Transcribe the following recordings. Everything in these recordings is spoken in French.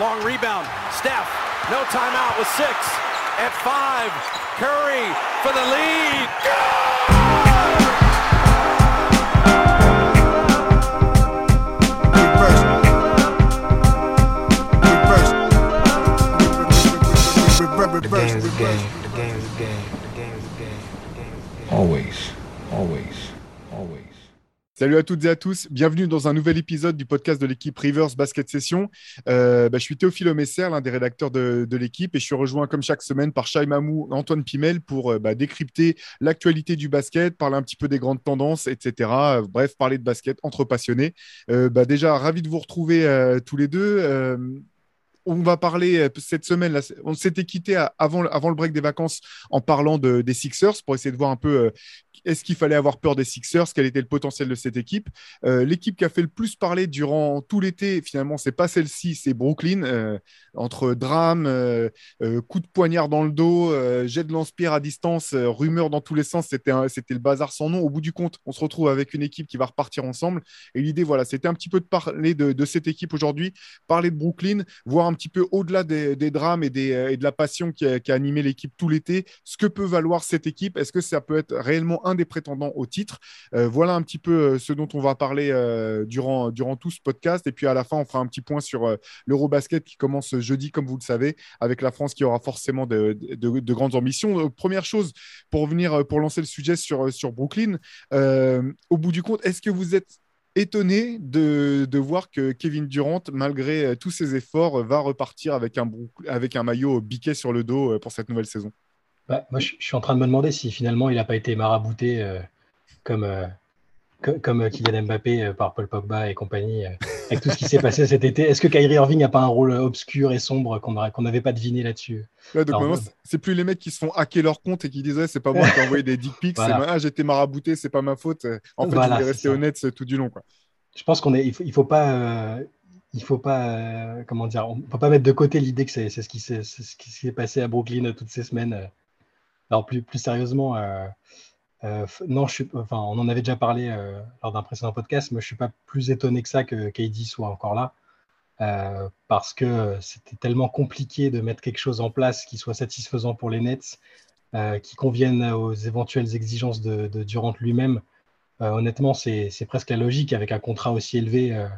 long rebound. Steph, no timeout with six. At five, Curry for the lead. The game is the game. The game is the game. The game is the Salut à toutes et à tous, bienvenue dans un nouvel épisode du podcast de l'équipe Rivers Basket Session. Euh, bah, je suis Théophile Messer, l'un des rédacteurs de, l'équipe, et je suis rejoint comme chaque semaine par Shai Mamou, Antoine Pimel pour euh, bah, décrypter l'actualité du basket, parler un petit peu des grandes tendances, etc. Euh, bref, parler de basket entre passionnés. Bah, déjà, ravi de vous retrouver tous les deux. On va parler euh, cette semaine, on s'était quitté avant, le break des vacances en parlant de- des Sixers pour essayer de voir un peu euh, est-ce qu'il fallait avoir peur des Sixers, quel était le potentiel de cette équipe. Euh, L'équipe qui a fait le plus parler durant tout l'été, finalement, c'est pas celle-ci, c'est Brooklyn. entre drame, coup de poignard dans le dos, jet de lance-pierre à distance, rumeurs dans tous les sens, c'était le bazar sans nom. Au bout du compte, on se retrouve avec une équipe qui va repartir ensemble. Et l'idée, voilà, c'était un petit peu de parler de, de cette équipe aujourd'hui, parler de Brooklyn, voir un petit peu au-delà des, drames euh, et de la passion qui a, animé l'équipe tout l'été, ce que peut valoir cette équipe? Est-ce que ça peut être réellement un des prétendants au titre? Euh, Voilà un petit peu euh, ce dont on va parler durant, tout ce podcast. Et puis à la fin, on fera un petit point sur l'Eurobasket qui commence jeudi, comme vous le savez, avec la France qui aura forcément de, de- de grandes ambitions. Première chose, pour venir, pour lancer le sujet sur, Brooklyn, au bout du compte, est-ce que vous êtes étonné de, voir que Kevin Durant, malgré euh, tous ses efforts, euh, va repartir avec un, maillot biquet sur le dos euh, pour cette nouvelle saison. Bah, moi, je, suis en train de me demander si finalement il n'a pas été marabouté comme, co- comme Kylian Mbappé par Paul Pogba et compagnie, avec tout ce qui s'est passé cet été. Est-ce que Kyrie Irving n'a pas un rôle obscur et sombre qu'on n'avait pas deviné là-dessus? Là, donc maintenant, c'est- plus les mecs qui se font hacker leur compte et qui disent Ouais, c'est pas moi qui ai envoyé des dick pics, Voilà. ah, j'étais marabouté, c'est pas ma faute. En fait, Voilà, c'est rester ça. honnête tout du long. Quoi. Je pense qu'on est, il faut, il faut pas, euh, il faut pas, euh, comment dire, on peut pas mettre de côté l'idée que c'est ce qui s'est passé à Brooklyn toutes ces semaines. euh. Alors plus, plus sérieusement, euh, euh, non, enfin, on en avait déjà parlé euh, lors d'un précédent podcast. Moi, je suis pas plus étonné que ça que KD soit encore là, euh, parce que c'était tellement compliqué de mettre quelque chose en place qui soit satisfaisant pour les Nets, qui convienne aux éventuelles exigences de, Durant lui-même. Honnêtement, c'est presque la logique avec un contrat aussi élevé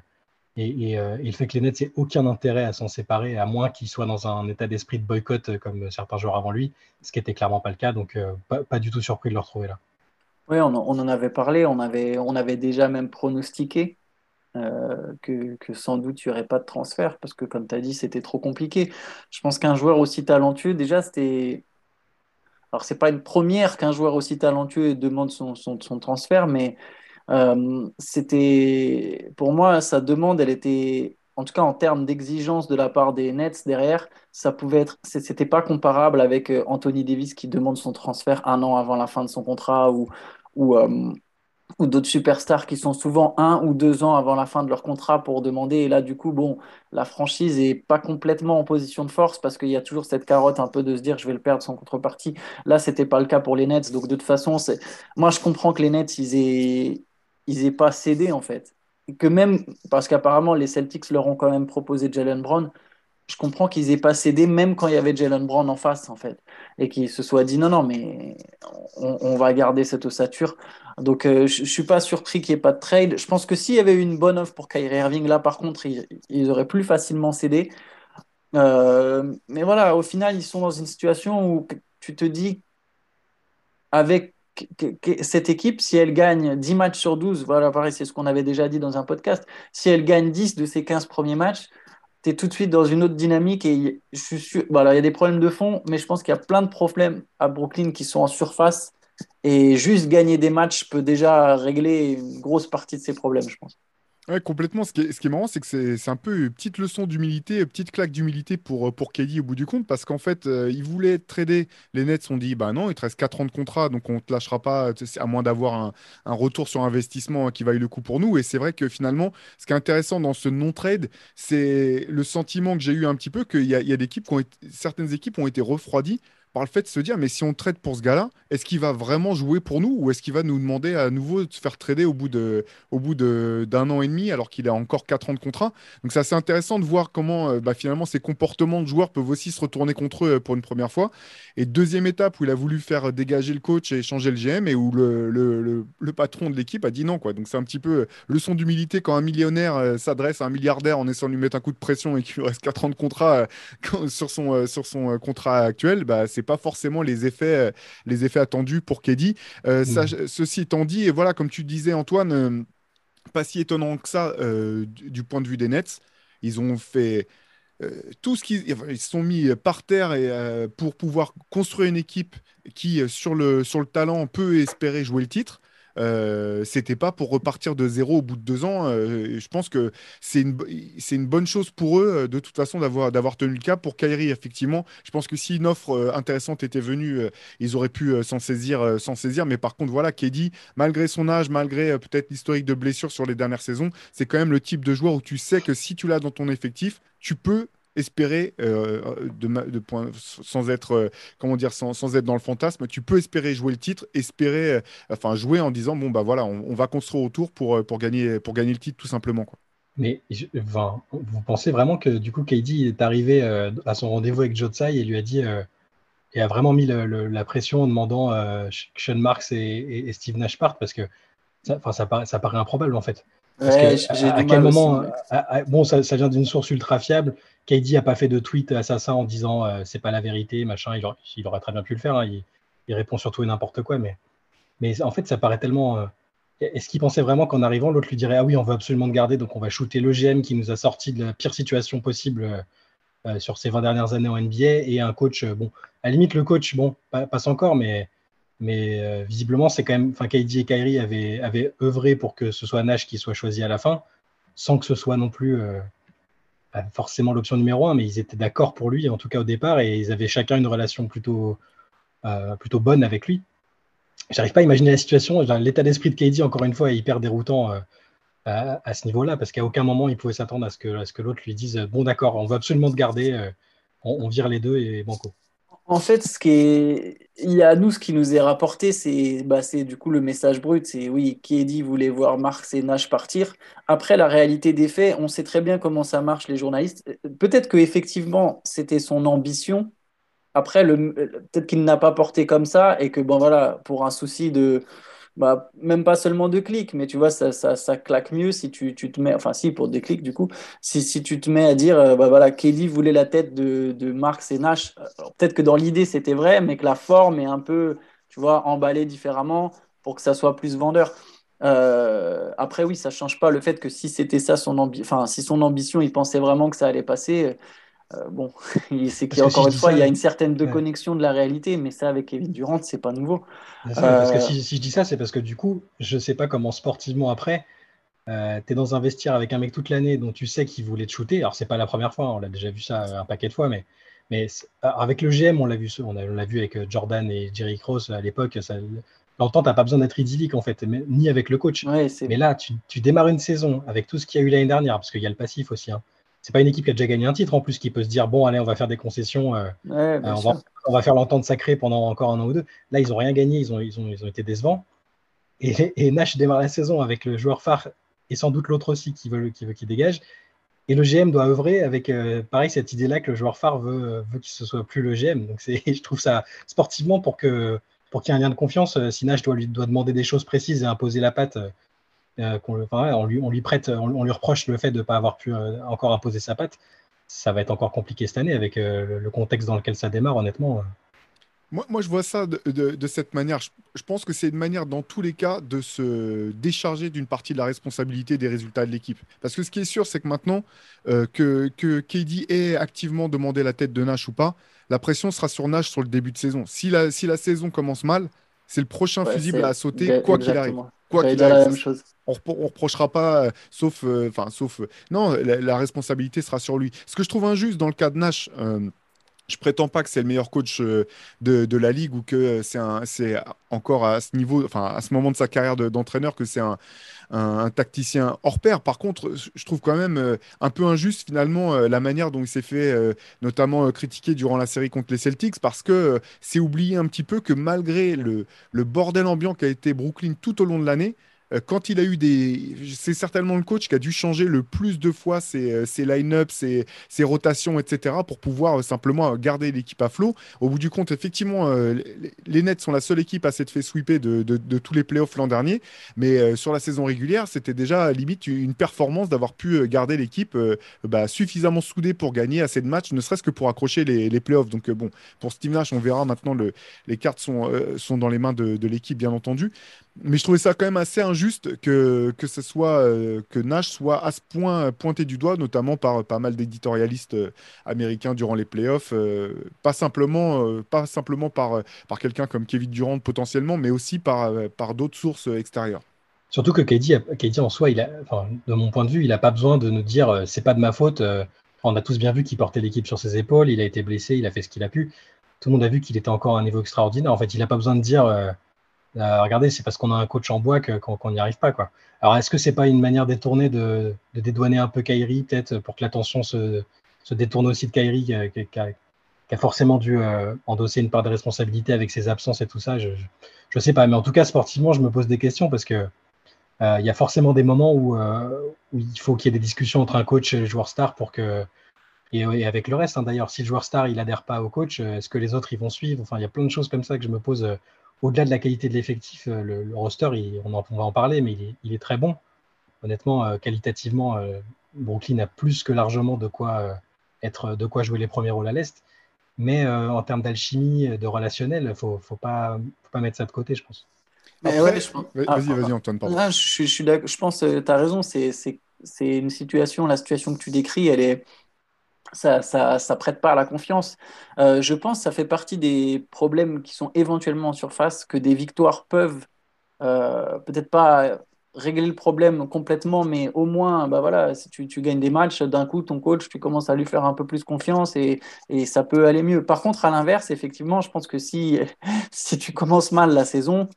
et, le fait que les Nets n'aient aucun intérêt à s'en séparer, à moins qu'ils soient dans un état d'esprit de boycott comme certains joueurs avant lui, ce qui était clairement pas le cas. Donc, pas du tout surpris de le retrouver là. On, en- avait parlé, on avait, on avait déjà même pronostiqué euh, que, sans doute il n'y aurait pas de transfert, parce que comme tu as dit, c'était trop compliqué. Je pense qu'un joueur aussi talentueux, déjà, c'était... Alors, c'est pas une première qu'un joueur aussi talentueux demande son, son, transfert, mais euh, c'était... Pour moi, sa demande, elle était... En tout cas, en termes d'exigence de la part des Nets derrière, ça pouvait être, c'était pas comparable avec euh, Anthony Davis qui demande son transfert un an avant la fin de son contrat ou, ou, euh, ou d'autres superstars qui sont souvent un ou deux ans avant la fin de leur contrat pour demander. Et là, du coup, bon, la franchise est pas complètement en position de force parce qu'il y a toujours cette carotte un peu de se dire je vais le perdre sans contrepartie. Là, c'était pas le cas pour les Nets. Donc, de toute façon, c'est... moi, je comprends que les Nets, ils aient, ils aient pas cédé en fait. Et que même, parce qu'apparemment, les Celtics leur ont quand même proposé Jalen Brown. Je comprends qu'ils aient pas cédé même quand il y avait Jalen Brown en face, en fait. Et qu'ils se soient dit non, non, mais on, va garder cette ossature. Donc, euh, je ne suis pas surpris qu'il n'y ait pas de trade. Je pense que s'il y avait eu une bonne offre pour Kyrie Irving, là, par contre, ils, auraient plus facilement cédé. Euh, mais voilà, au final, ils sont dans une situation où tu te dis, avec cette équipe, si elle gagne 10 matchs sur 12, voilà, pareil, c'est ce qu'on avait déjà dit dans un podcast, si elle gagne 10 de ses 15 premiers matchs, tu es tout de suite dans une autre dynamique et je suis sûr, voilà, il y a des problèmes de fond, mais je pense qu'il y a plein de problèmes à Brooklyn qui sont en surface et juste gagner des matchs peut déjà régler une grosse partie de ces problèmes, je pense. Ouais, complètement. Ce qui est, marrant, c'est que c'est un peu une petite leçon d'humilité, une petite claque d'humilité pour, euh, KD au bout du compte, parce qu'en fait, euh, il voulait être tradé. Les Nets ont dit, bah non, il te reste 4 ans de contrat, donc on ne te lâchera pas, sais, à moins d'avoir un, retour sur investissement qui vaille le coup pour nous. Et c'est vrai que finalement, ce qui est intéressant dans ce non-trade, c'est le sentiment que j'ai eu un petit peu qu'il y a, il y a des équipes qui ont certaines équipes ont été refroidies par le fait de se dire, mais si on trade pour ce gars-là, est-ce qu'il va vraiment jouer pour nous ou est-ce qu'il va nous demander à nouveau de se faire trader au bout d'un an et demi alors qu'il a encore quatre ans de contrat? Donc c'est assez intéressant de voir comment euh, bah, finalement ces comportements de joueurs peuvent aussi se retourner contre eux euh, pour une première fois. Et deuxième étape où il a voulu faire dégager le coach et changer le GM et où le, le, le, patron de l'équipe a dit non. Quoi. Donc c'est un petit peu leçon d'humilité quand un millionnaire s'adresse à un milliardaire en essayant de lui mettre un coup de pression et qu'il reste quatre ans de contrat sur son, sur son contrat actuel. Bah, c'est pas forcément les effets, euh, les effets attendus pour Keddy. Euh, mmh. ceci étant dit, et voilà, comme tu disais, Antoine, euh, pas si étonnant que ça du, point de vue des Nets. Ils ont fait tout ce qu'ils ils se sont mis par terre et, pour pouvoir construire une équipe qui, sur le, sur le talent, peut espérer jouer le titre. Euh, c'était pas pour repartir de zéro au bout de deux ans. Euh, je pense que c'est une, une bonne chose pour eux, euh, de toute façon, d'avoir, tenu le cap. Pour Kyrie, effectivement, je pense que si une offre intéressante était venue, ils auraient pu s'en saisir, s'en saisir. Mais par contre, voilà, Kedi, malgré son âge, malgré peut-être l'historique de blessures sur les dernières saisons, c'est quand même le type de joueur où tu sais que si tu l'as dans ton effectif, tu peux espérer euh, de, de point, sans être euh, comment dire sans, sans, être dans le fantasme tu peux espérer jouer le titre espérer euh, enfin jouer en disant bon bah voilà on, va construire autour pour, pour gagner pour gagner le titre tout simplement quoi mais vous pensez vraiment que du coup KD est arrivé à son rendez-vous avec Joe Tsai et lui a dit et a vraiment mis la pression en demandant Sean Marks et, et, Steve Nash partent parce que ça, ça, paraît, ça paraît improbable en fait à, quel moment Bon, ça, ça vient d'une source ultra fiable. KD a pas fait de tweet assassin en disant euh, c'est pas la vérité, machin. Il, aurait très bien pu le faire. Hein. Il, répond surtout et n'importe quoi. Mais, en fait, ça paraît tellement. Euh, est-ce qu'il pensait vraiment qu'en arrivant, l'autre lui dirait Ah oui, on veut absolument te garder, donc on va shooter le GM qui nous a sorti de la pire situation possible euh, sur ces 20 dernières années en NBA et un coach, bon, à la limite, le coach, bon, passe encore, mais mais visiblement, c'est quand même. Enfin, KD et Kyrie avaient, avaient, œuvré pour que ce soit Nash qui soit choisi à la fin, sans que ce soit non plus euh, forcément l'option numéro un, mais ils étaient d'accord pour lui, en tout cas au départ, et ils avaient chacun une relation plutôt, euh, bonne avec lui. J'arrive pas à imaginer la situation. L'état d'esprit de KD, encore une fois, est hyper déroutant à, ce niveau-là, parce qu'à aucun moment il pouvait s'attendre à ce que, l'autre lui dise Bon, d'accord, on veut absolument te garder, on, on, vire les deux et banco. En fait, ce qui il y a nous ce qui nous est rapporté, c'est, bah, du coup le message brut, c'est oui, Kedi voulait voir Marx et Nash partir. Après, la réalité des faits, on sait très bien comment ça marche les journalistes. Peut-être que effectivement, c'était son ambition. Après, peut-être qu'il n'a pas porté comme ça et que bon voilà, pour un souci de bah, même pas seulement de clics, mais tu vois, ça, ça, claque mieux si tu, tu, te mets, enfin si, pour des clics du coup, si, si tu te mets à dire, euh, bah, voilà, Kelly voulait la tête de, de Marx et Nash, peut-être que dans l'idée c'était vrai, mais que la forme est un peu, tu vois, emballée différemment pour que ça soit plus vendeur. Euh, après, oui, ça change pas le fait que si c'était ça son ambition, enfin, si son ambition, il pensait vraiment que ça allait passer, euh, bon, c'est qu'encore une fois, il y a une certaine déconnexion de la réalité, mais ça, avec Kevin Durant, c'est pas nouveau. parce que euh, si, je dis ça, c'est parce que du coup, je sais pas comment sportivement après, euh, tu es dans un vestiaire avec un mec toute l'année dont tu sais qu'il voulait te shooter. Alors, c'est pas la première fois, on l'a déjà vu ça un paquet de fois, mais, mais avec le GM, on l'a vu, on l'a vu avec Jordan et Jerry Cross à l'époque. L'entente n'a pas besoin d'être idyllique en fait, ni avec le coach. mais là, tu, tu, démarres une saison avec tout ce qu'il y a eu l'année dernière, parce qu'il y a le passif aussi. Hein c'est pas une équipe qui a déjà gagné un titre en plus qui peut se dire bon allez on va faire des concessions euh, euh, on, va, faire l'entente sacrée pendant encore un an ou deux. Là ils ont rien gagné ils ont, ils ont, ils ont été décevants. Et, Nash démarre la saison avec le joueur phare et sans doute l'autre aussi qui veut qui veut qu'il dégage. Et le GM doit œuvrer avec euh, pareil cette idée là que le joueur phare veut, veut qu'il ne soit plus le GM donc c'est je trouve ça sportivement pour que pour qu'il y ait un lien de confiance si Nash doit lui doit demander des choses précises et imposer la patte euh, on, lui, on, lui, prête, on, lui reproche le fait de ne pas avoir pu euh, encore imposer sa patte. Ça va être encore compliqué cette année avec euh, le contexte dans lequel ça démarre, honnêtement. Moi, moi, je vois ça de, cette manière. Je, pense que c'est une manière, dans tous les cas, de se décharger d'une partie de la responsabilité des résultats de l'équipe. Parce que ce qui est sûr, c'est que maintenant, que, que KD ait activement demandé la tête de Nash ou pas, la pression sera sur Nash sur le début de saison. Si la, si la saison commence mal, c'est le prochain fusible à sauter, quoi qu'il arrive. Quoi qu'il arrive. La même chose on, ne reprochera pas, euh, sauf, euh, enfin, sauf, euh, non, la, responsabilité sera sur lui. Ce que je trouve injuste dans le cas de Nash, je prétends pas que c'est le meilleur coach de, de, la ligue ou que c'est encore à ce niveau, enfin à ce moment de sa carrière d'entraîneur que c'est un, tacticien hors pair. Par contre, je trouve quand même euh, un peu injuste finalement euh, la manière dont il s'est fait euh, notamment critiquer durant la série contre les Celtics parce que c'est oublié un petit peu que malgré le, bordel ambiant qui a été Brooklyn tout au long de l'année, euh, quand il a eu des. C'est certainement le coach qui a dû changer le plus de fois ses, euh, ses line-ups, ses, ses, rotations, etc., pour pouvoir euh, simplement garder l'équipe à flot. Au bout du compte, effectivement, les Nets sont la seule équipe à s'être fait sweeper de, de, tous les playoffs l'an dernier. Mais sur la saison régulière, c'était déjà limite une performance d'avoir pu garder l'équipe bah, suffisamment soudée pour gagner assez de matchs, ne serait-ce que pour accrocher les, les playoffs. Donc, bon, pour Steve Nash, on verra maintenant, le, les cartes sont, sont dans les mains de, de l'équipe, bien entendu. Mais je trouvais ça quand même assez injuste que, que, ce soit, euh, que Nash soit à ce point pointé du doigt, notamment par pas mal d'éditorialistes euh, américains durant les playoffs. Euh, pas simplement, pas simplement par, par quelqu'un comme Kevin Durant potentiellement, mais aussi par, par d'autres sources extérieures. Surtout que KD, en soi, de mon point de vue, il n'a pas besoin de nous dire c'est pas de ma faute. on a tous bien vu qu'il portait l'équipe sur ses épaules, il a été blessé, il a fait ce qu'il a pu. Tout le monde a vu qu'il était encore un niveau extraordinaire. En fait, il n'a pas besoin de dire euh, regardez, c'est parce qu'on a un coach en bois qu'on n'y arrive pas. Quoi. Alors, est-ce que c'est pas une manière détournée de, dédouaner un peu Kairi, peut-être, pour que l'attention se, détourne aussi de Kairi, qui, a, forcément dû euh, endosser une part de responsabilité avec ses absences et tout ça? Je ne sais pas. Mais en tout cas, sportivement, je me pose des questions parce que euh, il y a forcément des moments où, où il faut qu'il y ait des discussions entre un coach et le joueur star pour que. Et, avec le reste, hein, d'ailleurs, si le joueur star il adhère pas au coach, est-ce que les autres ils vont suivre? Enfin, il y a plein de choses comme ça que je me pose au-delà de la qualité de l'effectif, euh, le, roster, on, va en parler, mais il est, très bon. Honnêtement, euh, qualitativement, euh, Brooklyn a plus que largement de quoi, être, de quoi jouer les premiers rôles à l'Est. Mais en termes d'alchimie, de relationnel, il ne faut, pas, pas mettre ça de côté, je pense. vas-y, ah, vas-y, Antoine. Pardon. Ah, je, je, pense que tu as raison. C'est une situation, la situation que tu décris, elle est, ça, ça, prête pas à la confiance. Euh, je pense que ça fait partie des problèmes qui sont éventuellement en surface, que des victoires peuvent euh, peut-être pas régler le problème complètement, mais au moins, bah voilà, si tu, gagnes des matchs, d'un coup, ton coach, tu commences à lui faire un peu plus confiance et, et ça peut aller mieux. Par contre, à l'inverse, effectivement, je pense que si, si tu commences mal la saison,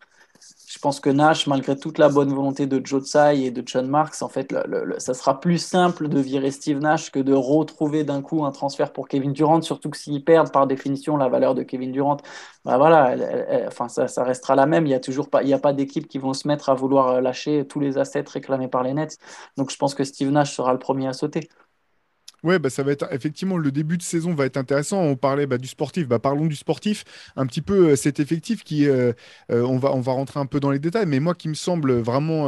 je pense que Nash, malgré toute la bonne volonté de Joe Tsai et de John Marks, en fait, ça sera plus simple de virer Steve Nash que de retrouver d'un coup un transfert pour Kevin Durant, surtout que s'ils perdent par définition la valeur de Kevin Durant, bah voilà, enfin, ça, restera la même. Il n'y a toujours pas, il y a pas d'équipe qui vont se mettre à vouloir lâcher tous les assets réclamés par les Nets. Donc je pense que Steve Nash sera le premier à sauter. Ouais, bah, ça va être effectivement le début de saison va être intéressant. On parlait bah, du sportif, bah, parlons du sportif. Un petit peu euh, cet effectif qui, euh, euh, on, va, on va rentrer un peu dans les détails, mais moi qui me semble vraiment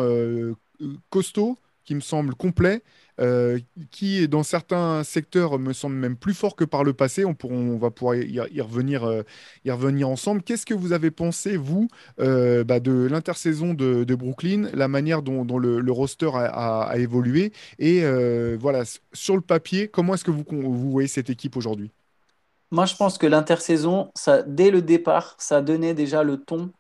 costaud, qui me semble complet. Euh, qui, dans certains secteurs, me semble même plus fort que par le passé. On, on va pouvoir y, revenir, euh, y revenir ensemble. Qu'est-ce que vous avez pensé, vous, euh, bah, de l'intersaison de, Brooklyn, la manière dont, le, roster a, évolué Et voilà, sur le papier, comment est-ce que vous, vous voyez cette équipe aujourd'hui? Moi, je pense que l'intersaison, ça, dès le départ, ça donnait déjà le ton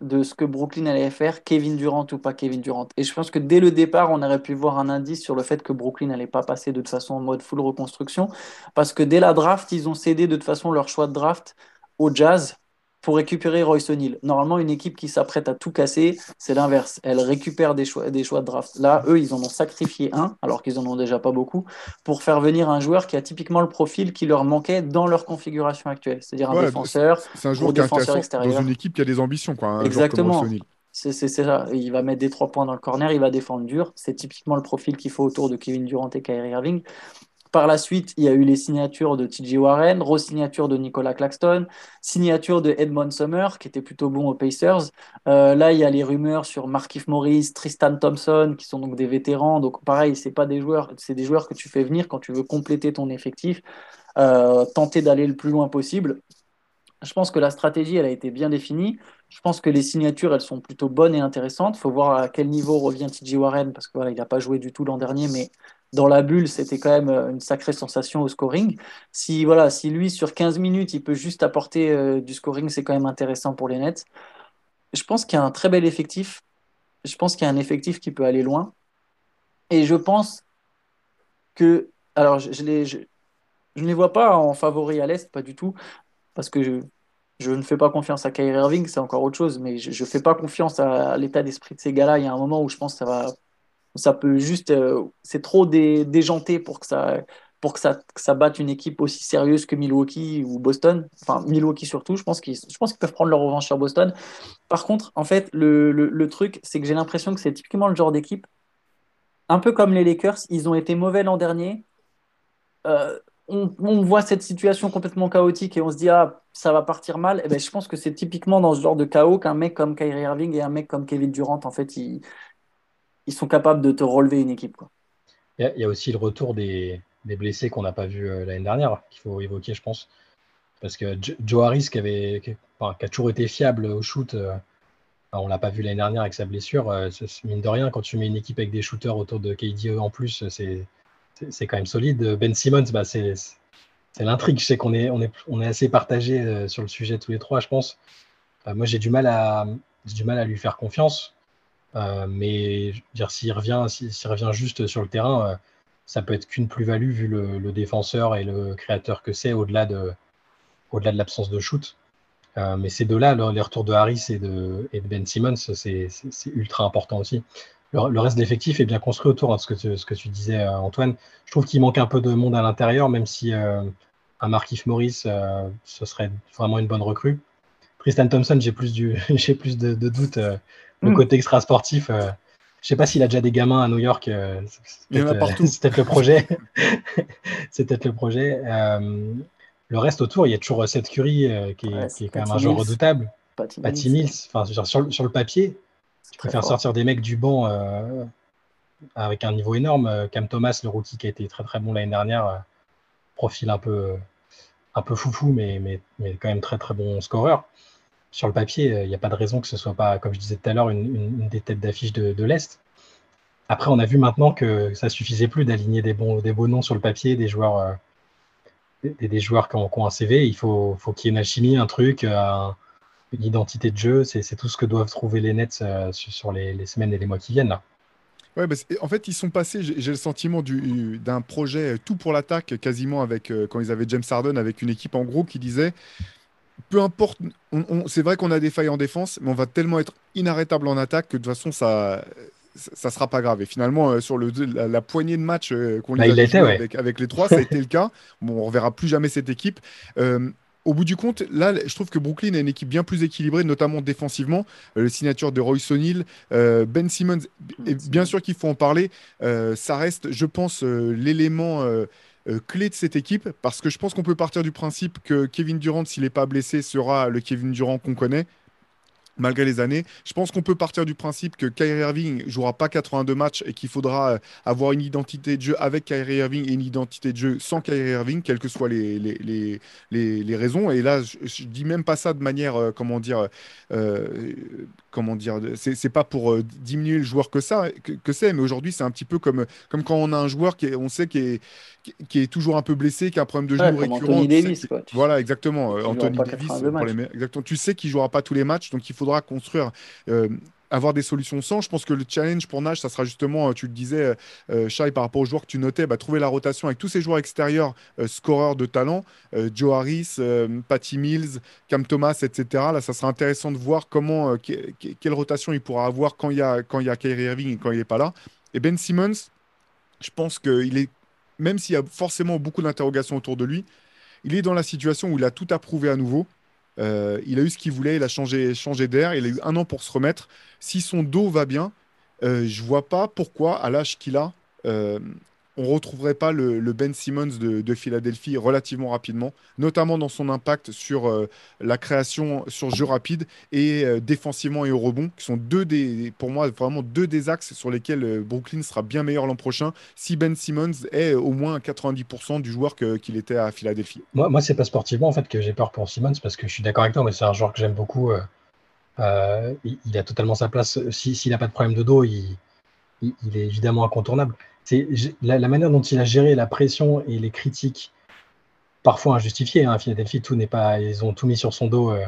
de ce que Brooklyn allait faire, Kevin Durant ou pas Kevin Durant. Et je pense que dès le départ, on aurait pu voir un indice sur le fait que Brooklyn n'allait pas passer de toute façon en mode full reconstruction, parce que dès la draft, ils ont cédé de toute façon leur choix de draft au Jazz, pour récupérer Royce O'Neill. Normalement, une équipe qui s'apprête à tout casser, c'est l'inverse. Elle récupère des choix, des choix de draft. Là, eux, ils en ont sacrifié un, alors qu'ils en ont déjà pas beaucoup, pour faire venir un joueur qui a typiquement le profil qui leur manquait dans leur configuration actuelle. C'est-à-dire un défenseur, c'est un joueur qui défenseur extérieur. dans une équipe qui a des ambitions. Quoi, Exactement. C'est ça. Il va mettre des trois points dans le corner, il va défendre dur. C'est typiquement le profil qu'il faut autour de Kevin Durant et Kyrie Irving. Par la suite, il y a eu les signatures de TJ Warren, re-signature de Nicolas Claxton, signature de Edmond Summer, qui était plutôt bon aux Pacers. Euh, là, il y a les rumeurs sur Markif Morris, Tristan Thompson, qui sont donc des vétérans. Donc, pareil, c'est pas des joueurs, c'est des joueurs que tu fais venir quand tu veux compléter ton effectif, euh, tenter d'aller le plus loin possible. Je pense que la stratégie, elle a été bien définie. Je pense que les signatures, elles sont plutôt bonnes et intéressantes. Il faut voir à quel niveau revient TJ Warren, parce qu'il n'a pas joué du tout l'an dernier, mais dans la bulle, c'était quand même euh, une sacrée sensation au scoring. Si, voilà, si lui, sur 15 minutes, il peut juste apporter euh, du scoring, c'est quand même intéressant pour les Nets. Je pense qu'il y a un très bel effectif. Je pense qu'il y a un effectif qui peut aller loin. Et je pense que, alors, je, je ne les vois pas en favori à l'Est, pas du tout, parce que je, je ne fais pas confiance à Kyrie Irving, c'est encore autre chose, mais je ne fais pas confiance à, l'état d'esprit de ces gars-là. Il y a un moment où je pense que ça va, ça peut juste, euh, c'est trop déjanté pour que ça, pour que ça, ça, batte une équipe aussi sérieuse que Milwaukee ou Boston. Enfin, Milwaukee surtout, je pense qu'ils, qu'ils peuvent prendre leur revanche sur Boston. Par contre, en fait, le, le, truc, c'est que j'ai l'impression que c'est typiquement le genre d'équipe, un peu comme les Lakers, ils ont été mauvais l'an dernier. Euh, on, voit cette situation complètement chaotique et on se dit ah ça va partir mal. Et eh ben, je pense que c'est typiquement dans ce genre de chaos qu'un mec comme Kyrie Irving et un mec comme Kevin Durant en fait ils, ils sont capables de te relever une équipe. Quoi. Il, y a, aussi le retour des, blessés qu'on n'a pas vu euh, l'année dernière qu'il faut évoquer je pense parce que Joe Harris qui avait qui, a toujours été fiable au shoot. Euh, on l'a pas vu l'année dernière avec sa blessure. Euh, mine de rien, quand tu mets une équipe avec des shooters autour de KD en plus, c'est quand même solide. Ben Simmons, bah, c'est l'intrigue. Je sais qu'on est, on est, on est assez partagé euh, sur le sujet tous les trois, je pense. Euh, moi, j'ai du, du mal à lui faire confiance. Euh, mais s'il revient, s'il revient juste sur le terrain, ça peut être qu'une plus-value vu le, défenseur et le créateur que c'est au-delà de, au-delà de l'absence de shoot. mais ces deux-là, les retours de Harris et de, et de Ben Simmons, c'est ultra important aussi le, reste de est bien construit autour de ce que tu, ce que tu disais, euh, Antoine. Je trouve qu'il manque un peu de monde à l'intérieur, même si euh, un Markif Morris, euh, ce serait vraiment une bonne recrue. Tristan Thompson, j'ai plus, du, plus de, doutes. Le hmm. côté extra-sportif, je ne sais pas s'il a déjà des gamins à New York. A partout. C'est peut-être le projet. c'est peut-être le projet. le reste autour, il y a toujours Seth Curry, qui, est, quand même un joueur redoutable. Patty Mills, enfin, sur, sur, le papier, je préfère sortir des mecs du banc euh, avec un niveau énorme. Euh, Cam Thomas, le rookie qui a été très très bon l'année dernière, euh, profil un peu, un peu foufou, mais, mais, mais, quand même très très bon scoreur. Sur le papier, il n'y a pas de raison que ce soit pas, comme je disais tout à l'heure, une, des têtes d'affiche de, l'Est. Après, on a vu maintenant que ça suffisait plus d'aligner des bons, des beaux noms sur le papier, des joueurs, des, joueurs qui ont, un CV. Il faut, qu'il y ait une alchimie, un truc, un, une identité de jeu. C'est tout ce que doivent trouver les Nets euh, sur les, semaines et les mois qui viennent. En fait, ils sont passés, j'ai le sentiment d'un projet tout pour l'attaque, quasiment avec euh, quand ils avaient James Harden, avec une équipe en gros qui disait peu importe, c'est vrai qu'on a des failles en défense, mais on va tellement être inarrêtable en attaque que de toute façon, ça ça sera pas grave. Et finalement, euh, sur le, la, poignée de matchs qu'on bah, a avec, avec, les trois, ça a été le cas. Bon, on reverra plus jamais cette équipe au bout du compte, là, je trouve que Brooklyn a une équipe bien plus équilibrée, notamment défensivement. Euh, le signature de Royce O'Neal, euh, Ben Simmons, et bien sûr qu'il faut en parler. Euh, ça reste, je pense, l'élément clé de cette équipe, parce que je pense qu'on peut partir du principe que Kevin Durant, s'il n'est pas blessé, sera le Kevin Durant qu'on connaît malgré les années. Je pense qu'on peut partir du principe que Kyrie Irving jouera pas 82 matchs et qu'il faudra euh, avoir une identité de jeu avec Kyrie Irving et une identité de jeu sans Kyrie Irving, quelles que soient les, raisons. Et là, je, ne dis même pas ça de manière, euh, comment dire, euh, comment dire, c'est pas pour diminuer le joueur que ça, que, c'est, mais aujourd'hui, c'est un petit peu comme, comme quand on a un joueur qui on sait qui est, qui est toujours un peu blessé, qui a un problème de genou récurrent. Anthony Davis, quoi. Voilà, exactement. Anthony Davis, pour les... exactement. Tu sais qu'il jouera pas tous les matchs, donc il faudra construire. Euh, avoir des solutions sans. Je pense que le challenge pour Nash, ça sera justement, euh, tu le disais, euh, Shai, par rapport aux joueurs que tu notais, bah, trouver la rotation avec tous ces joueurs extérieurs, scoreurs de talent, Joe Harris, Patty Mills, Cam Thomas, etc. Là, ça sera intéressant de voir comment, quelle rotation il pourra avoir quand il y a, quand il y a Kyrie Irving et quand il n'est pas là. Et Ben Simmons, je pense qu'il est, même s'il y a forcément beaucoup d'interrogations autour de lui, il est dans la situation où il a tout approuvé à nouveau. Euh, il a eu ce qu'il voulait, il a changé, changé d'air, il a eu un an pour se remettre. Si son dos va bien, euh, je vois pas pourquoi, à l'âge qu'il a, euh, on retrouverait pas le, Ben Simmons de, Philadelphie relativement rapidement, notamment dans son impact sur euh, la création sur jeu rapide et euh, défensivement et au rebond, qui sont deux des, pour moi, vraiment deux des axes sur lesquels euh, Brooklyn sera bien meilleur l'an prochain si Ben Simmons est au moins 90% du joueur qu'il était à Philadelphie. Moi, moi c'est pas sportivement en fait que j'ai peur pour Simmons parce que je suis d'accord avec toi, mais c'est un joueur que j'aime beaucoup. il, a totalement sa place. S'il n'a pas de problème de dos, il est évidemment incontournable c'est la, manière dont il a géré la pression et les critiques, parfois injustifiées. Hein, Philadelphie, tout n'est pas, ils ont tout mis sur son dos euh,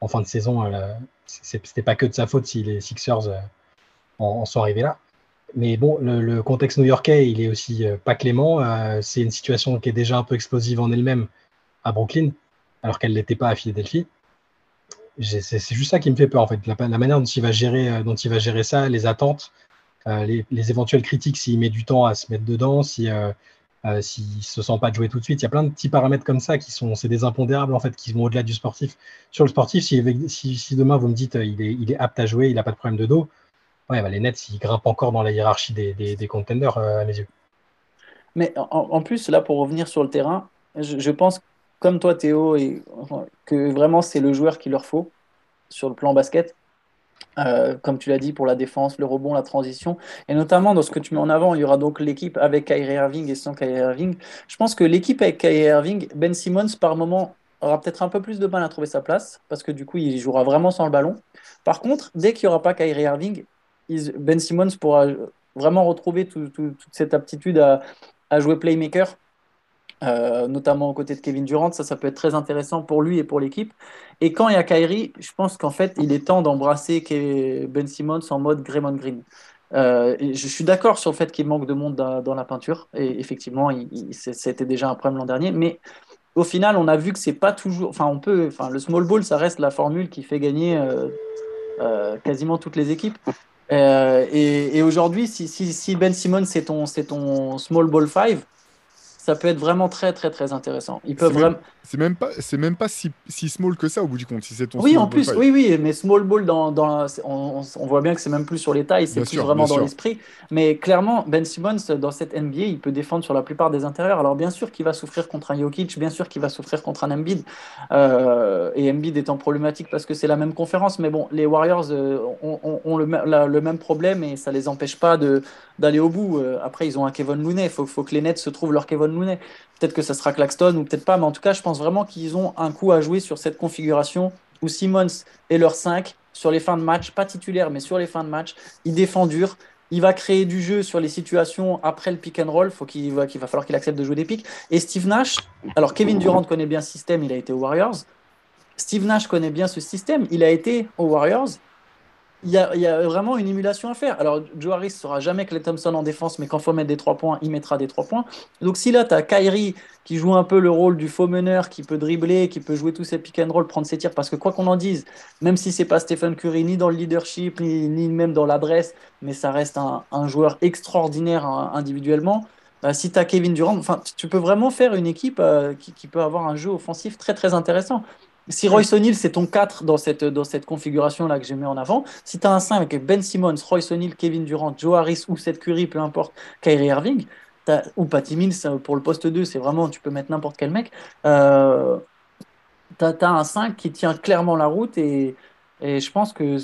en fin de saison. Euh, c'était pas que de sa faute si les Sixers euh, en, sont arrivés là. Mais bon, le, contexte new-yorkais, il est aussi pas clément. c'est une situation qui est déjà un peu explosive en elle-même à Brooklyn, alors qu'elle n'était pas à Philadelphie. C'est juste ça qui me fait peur, en fait. La, manière dont il, va gérer, dont il va gérer ça, les attentes, les, les, éventuelles critiques s'il met du temps à se mettre dedans, si, euh, s'il ne se sent pas de jouer tout de suite. Il y a plein de petits paramètres comme ça qui sont c'est des impondérables en fait qui vont au-delà du sportif. Sur le sportif, si, demain vous me dites euh, il est, il est apte à jouer, il n'a pas de problème de dos, ouais, bah, les Nets ils grimpent encore dans la hiérarchie des, des, contenders euh, à mes yeux. Mais en, plus, là pour revenir sur le terrain, je, pense comme toi Théo que vraiment c'est le joueur qu'il leur faut sur le plan basket. Euh, comme tu l'as dit, pour la défense, le rebond, la transition. Et notamment dans ce que tu mets en avant, il y aura donc l'équipe avec Kyrie Irving et sans Kyrie Irving. Je pense que l'équipe avec Kyrie Irving, Ben Simmons, par moment, aura peut-être un peu plus de mal à trouver sa place, parce que du coup, il jouera vraiment sans le ballon. Par contre, dès qu'il n'y aura pas Kyrie Irving, Ben Simmons pourra vraiment retrouver toute cette aptitude à, à jouer playmaker euh, notamment aux côtés de Kevin Durant. Ça, ça peut être très intéressant pour lui et pour l'équipe. Et quand il y a Kyrie, je pense qu'en fait, il est temps d'embrasser Ben Simmons en mode Draymond Green. Euh, je suis d'accord sur le fait qu'il manque de monde dans, la peinture. Et effectivement, c'était déjà un problème l'an dernier. Mais au final, on a vu que c'est pas toujours. Enfin, on peut. Enfin, le small ball, ça reste la formule qui fait gagner euh, quasiment toutes les équipes. et, aujourd'hui, si, Ben Simmons c'est ton, ton small ball 5, ça peut être vraiment très très très intéressant. Ils peuvent vraiment. C'est même pas, c'est même pas si, si, small que ça au bout du compte. Si c'est ton oui, en plus, oui, oui, mais small ball dans, dans on, on, voit bien que c'est même plus sur les tailles, c'est plus vraiment dans l'esprit. Mais clairement, Ben Simmons dans cette NBA, il peut défendre sur la plupart des intérieurs. Alors bien sûr qu'il va souffrir contre un Jokic, bien sûr qu'il va souffrir contre un Embiid, euh, et Embiid étant problématique parce que c'est la même conférence. Mais bon, les Warriors euh, ont, ont, le, le, même problème et ça les empêche pas de d'aller au bout. Euh, après, ils ont un Kevin Looney. Il faut, faut que les Nets se trouvent leur Kevin Peut-être que ça sera Claxton ou peut-être pas, mais en tout cas, je pense vraiment qu'ils ont un coup à jouer sur cette configuration où Simmons est leur 5 sur les fins de match, pas titulaire, mais sur les fins de match. Il défend dur. Il va créer du jeu sur les situations après le pick and roll. Faut qu'il va, va falloir qu'il accepte de jouer des picks. Et Steve Nash, alors Kevin Durant connaît bien ce système, il a été aux Warriors. Steve Nash connaît bien ce système, il a été aux Warriors il y, a, vraiment une émulation à faire. Alors, Joe Harris ne sera jamais Clay Thompson en défense, mais quand il faut mettre des trois points, il mettra des trois points. Donc, si là, tu as Kyrie qui joue un peu le rôle du faux meneur, qui peut dribbler, qui peut jouer tous ses pick and roll, prendre ses tirs, parce que quoi qu'on en dise, même si c'est pas Stephen Curry, ni dans le leadership, ni, même dans l'adresse, mais ça reste un, joueur extraordinaire hein, individuellement. Bah, si tu as Kevin Durant, tu peux vraiment faire une équipe euh, qui, qui, peut avoir un jeu offensif très très intéressant. Si Royce O'Neal, c'est ton 4 dans cette, dans cette configuration-là que j'ai mis en avant, si tu as un 5 avec Ben Simmons, Royce O'Neal, Kevin Durant, Joe Harris ou Seth Curry, peu importe, Kyrie Irving, ou Patty Mills euh, pour le poste 2, c'est vraiment, tu peux mettre n'importe quel mec. Euh, tu as, un 5 qui tient clairement la route et, et je pense que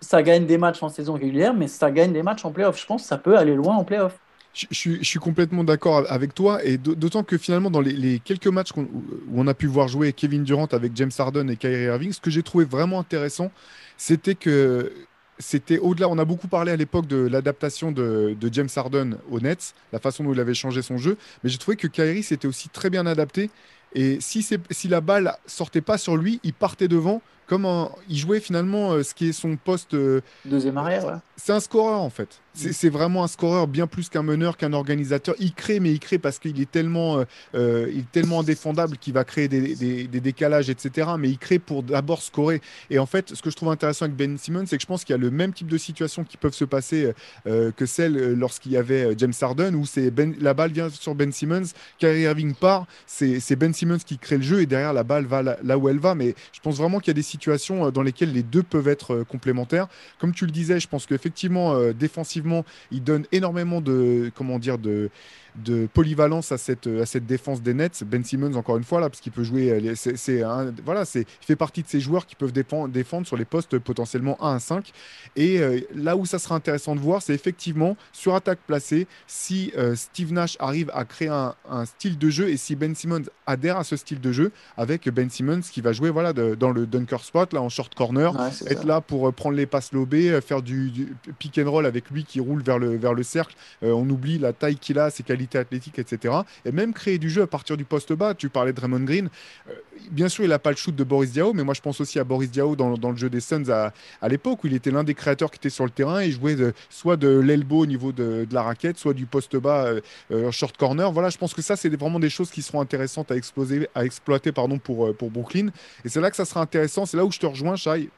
ça gagne des matchs en saison régulière, mais ça gagne des matchs en playoff. Je pense que ça peut aller loin en playoff. Je, suis complètement d'accord avec toi, et d'autant que finalement, dans les, quelques matchs où on a pu voir jouer Kevin Durant avec James Harden et Kyrie Irving, ce que j'ai trouvé vraiment intéressant, c'était que c'était au-delà. On a beaucoup parlé à l'époque de l'adaptation de, James Harden aux Nets, la façon dont il avait changé son jeu, mais j'ai trouvé que Kyrie s'était aussi très bien adapté. Et si, si la balle sortait pas sur lui, il partait devant comme il jouait finalement euh, ce qui est son poste. Euh, Deuxième arrière, ouais. C'est un scoreur en fait. C'est vraiment un scoreur bien plus qu'un meneur, qu'un organisateur. Il crée, mais il crée parce qu'il est tellement, euh, il est tellement indéfendable qu'il va créer des, des, décalages, etc. Mais il crée pour d'abord scorer. Et en fait, ce que je trouve intéressant avec Ben Simmons, c'est que je pense qu'il y a le même type de situation qui peuvent se passer que celle lorsqu'il y avait James Harden, où c'est ben, la balle vient sur Ben Simmons, Kyrie Irving part, c'est Ben Simmons qui crée le jeu et derrière la balle va là, là où elle va. Mais je pense vraiment qu'il y a des situations euh, dans lesquelles les deux peuvent être euh, complémentaires. Comme tu le disais, je pense qu'effectivement, euh, défensivement, il donne énormément de, comment dire, de, de polyvalence à cette, à cette défense des Nets. Ben Simmons, encore une fois, là, parce qu'il peut jouer. C'est, voilà, c'est, il fait partie de ces joueurs qui peuvent défendre, défendre sur les postes potentiellement 1 à 5. Et euh, là où ça sera intéressant de voir, c'est effectivement sur attaque placée, si euh, Steve Nash arrive à créer un, style de jeu et si Ben Simmons adhère à ce style de jeu avec Ben Simmons qui va jouer voilà, dans le dunker spot, là, en short corner, être là pour euh, prendre les passes lobées, faire du, pick and roll avec lui qui roule vers le, vers le cercle. on oublie la taille qu'il a, ses qualités athlétique, etc. Et même créer du jeu à partir du poste bas. Tu parlais de Raymond Green. Euh, bien sûr, il n'a pas le shoot de Boris Diaw, mais moi je pense aussi à Boris Diaw dans, le jeu des Suns à, l'époque où il était l'un des créateurs qui était sur le terrain et jouait soit de l'elbow au niveau de, la raquette, soit du poste bas euh, euh, short corner. Voilà, je pense que ça, c'est vraiment des choses qui seront intéressantes à, exploser, à exploiter pardon, pour, euh, pour Brooklyn. Et c'est là que ça sera intéressant. C'est là où je te rejoins, Shai,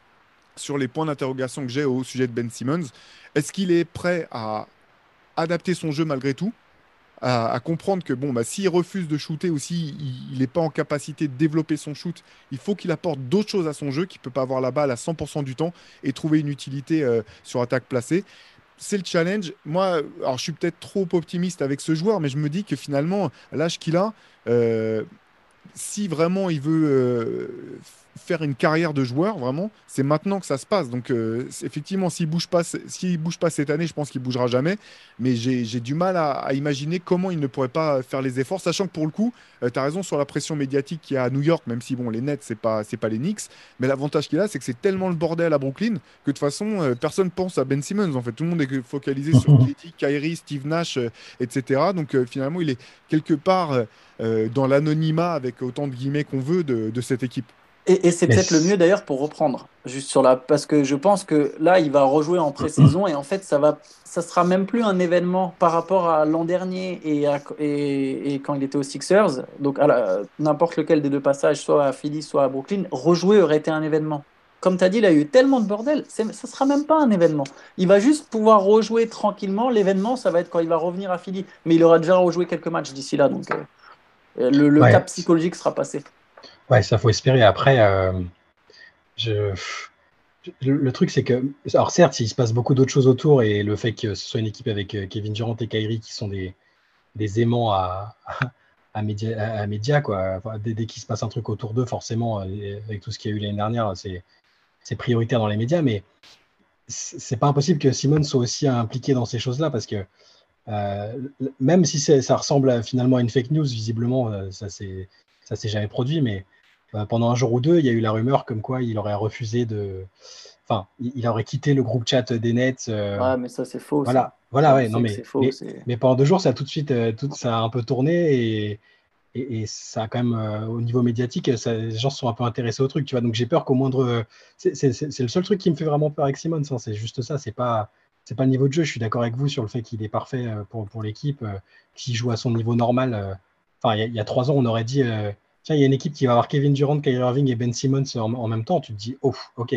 sur les points d'interrogation que j'ai au sujet de Ben Simmons. Est-ce qu'il est prêt à adapter son jeu malgré tout? À, comprendre que bon, bah, s'il refuse de shooter ou s'il n'est pas en capacité de développer son shoot, il faut qu'il apporte d'autres choses à son jeu, qu'il ne peut pas avoir la balle à 100% du temps et trouver une utilité euh, sur attaque placée. C'est le challenge. Moi, alors je suis peut-être trop optimiste avec ce joueur, mais je me dis que finalement, l'âge qu'il a, euh, si vraiment il veut euh, faire une carrière de joueur, vraiment, c'est maintenant que ça se passe. Donc, euh, effectivement, s'il ne bouge, pas, bouge pas cette année, je pense qu'il ne bougera jamais. Mais j'ai du mal à, imaginer comment il ne pourrait pas faire les efforts, sachant que pour le coup, euh, tu as raison sur la pression médiatique qu'il y a à New York, même si bon, les Nets, ce n'est pas, pas les Knicks. Mais l'avantage qu'il a, c'est que c'est tellement le bordel à Brooklyn que de toute façon, euh, personne pense à Ben Simmons. En fait, tout le monde est focalisé sur Kyrie, Steve Nash, etc. Donc, finalement, il est quelque part dans l'anonymat, avec autant de guillemets qu'on veut, de cette équipe. Et, c'est peut-être le mieux d'ailleurs pour reprendre, juste sur la, parce que je pense que là, il va rejouer en pré-saison et en fait, ça va, ça sera même plus un événement par rapport à l'an dernier et, et, et, quand il était aux Sixers. Donc, n'importe lequel des deux passages, soit à Philly, soit à Brooklyn, rejouer aurait été un événement. Comme tu as dit, il a eu tellement de bordel, ça sera même pas un événement. Il va juste pouvoir rejouer tranquillement. L'événement, ça va être quand il va revenir à Philly, mais il aura déjà rejoué quelques matchs d'ici là, donc euh, le, cap psychologique sera passé. Ouais, ça faut espérer. Après, euh, je, le, truc, c'est que, alors certes, il se passe beaucoup d'autres choses autour et le fait que ce soit une équipe avec euh, Kevin Durant et Kyrie qui sont des, des aimants à, à, média, à média, quoi. dès, qu'il se passe un truc autour d'eux, forcément, euh, avec tout ce qu'il y a eu l'année dernière, c'est prioritaire dans les médias, mais c'est pas impossible que Simone soit aussi impliqué dans ces choses-là parce que même si ça ressemble finalement à une fake news, visiblement, ça c'est ça s'est jamais produit, mais pendant un jour ou deux, il y a eu la rumeur comme quoi il aurait refusé de. Enfin, il aurait quitté le groupe chat des Nets. Euh, ah, mais ça, c'est faux. Voilà, voilà ouais, non, mais, mais, pendant deux jours, ça a tout de suite euh, tout, ça a un peu tourné et, et, ça a quand même, euh, au niveau médiatique, ça, les gens se sont un peu intéressés au truc, tu vois. Donc j'ai peur qu'au moindre. C'est le seul truc qui me fait vraiment peur avec Simon, c'est juste ça. C'est pas. C'est pas le niveau de jeu. Je suis d'accord avec vous sur le fait qu'il est parfait pour, pour l'équipe, qu'il joue à son niveau normal. Enfin, il y, a trois ans, on aurait dit tiens, il y a une équipe qui va avoir Kevin Durant, Kyrie Irving et Ben Simmons en, même temps, tu te dis, oh, ok.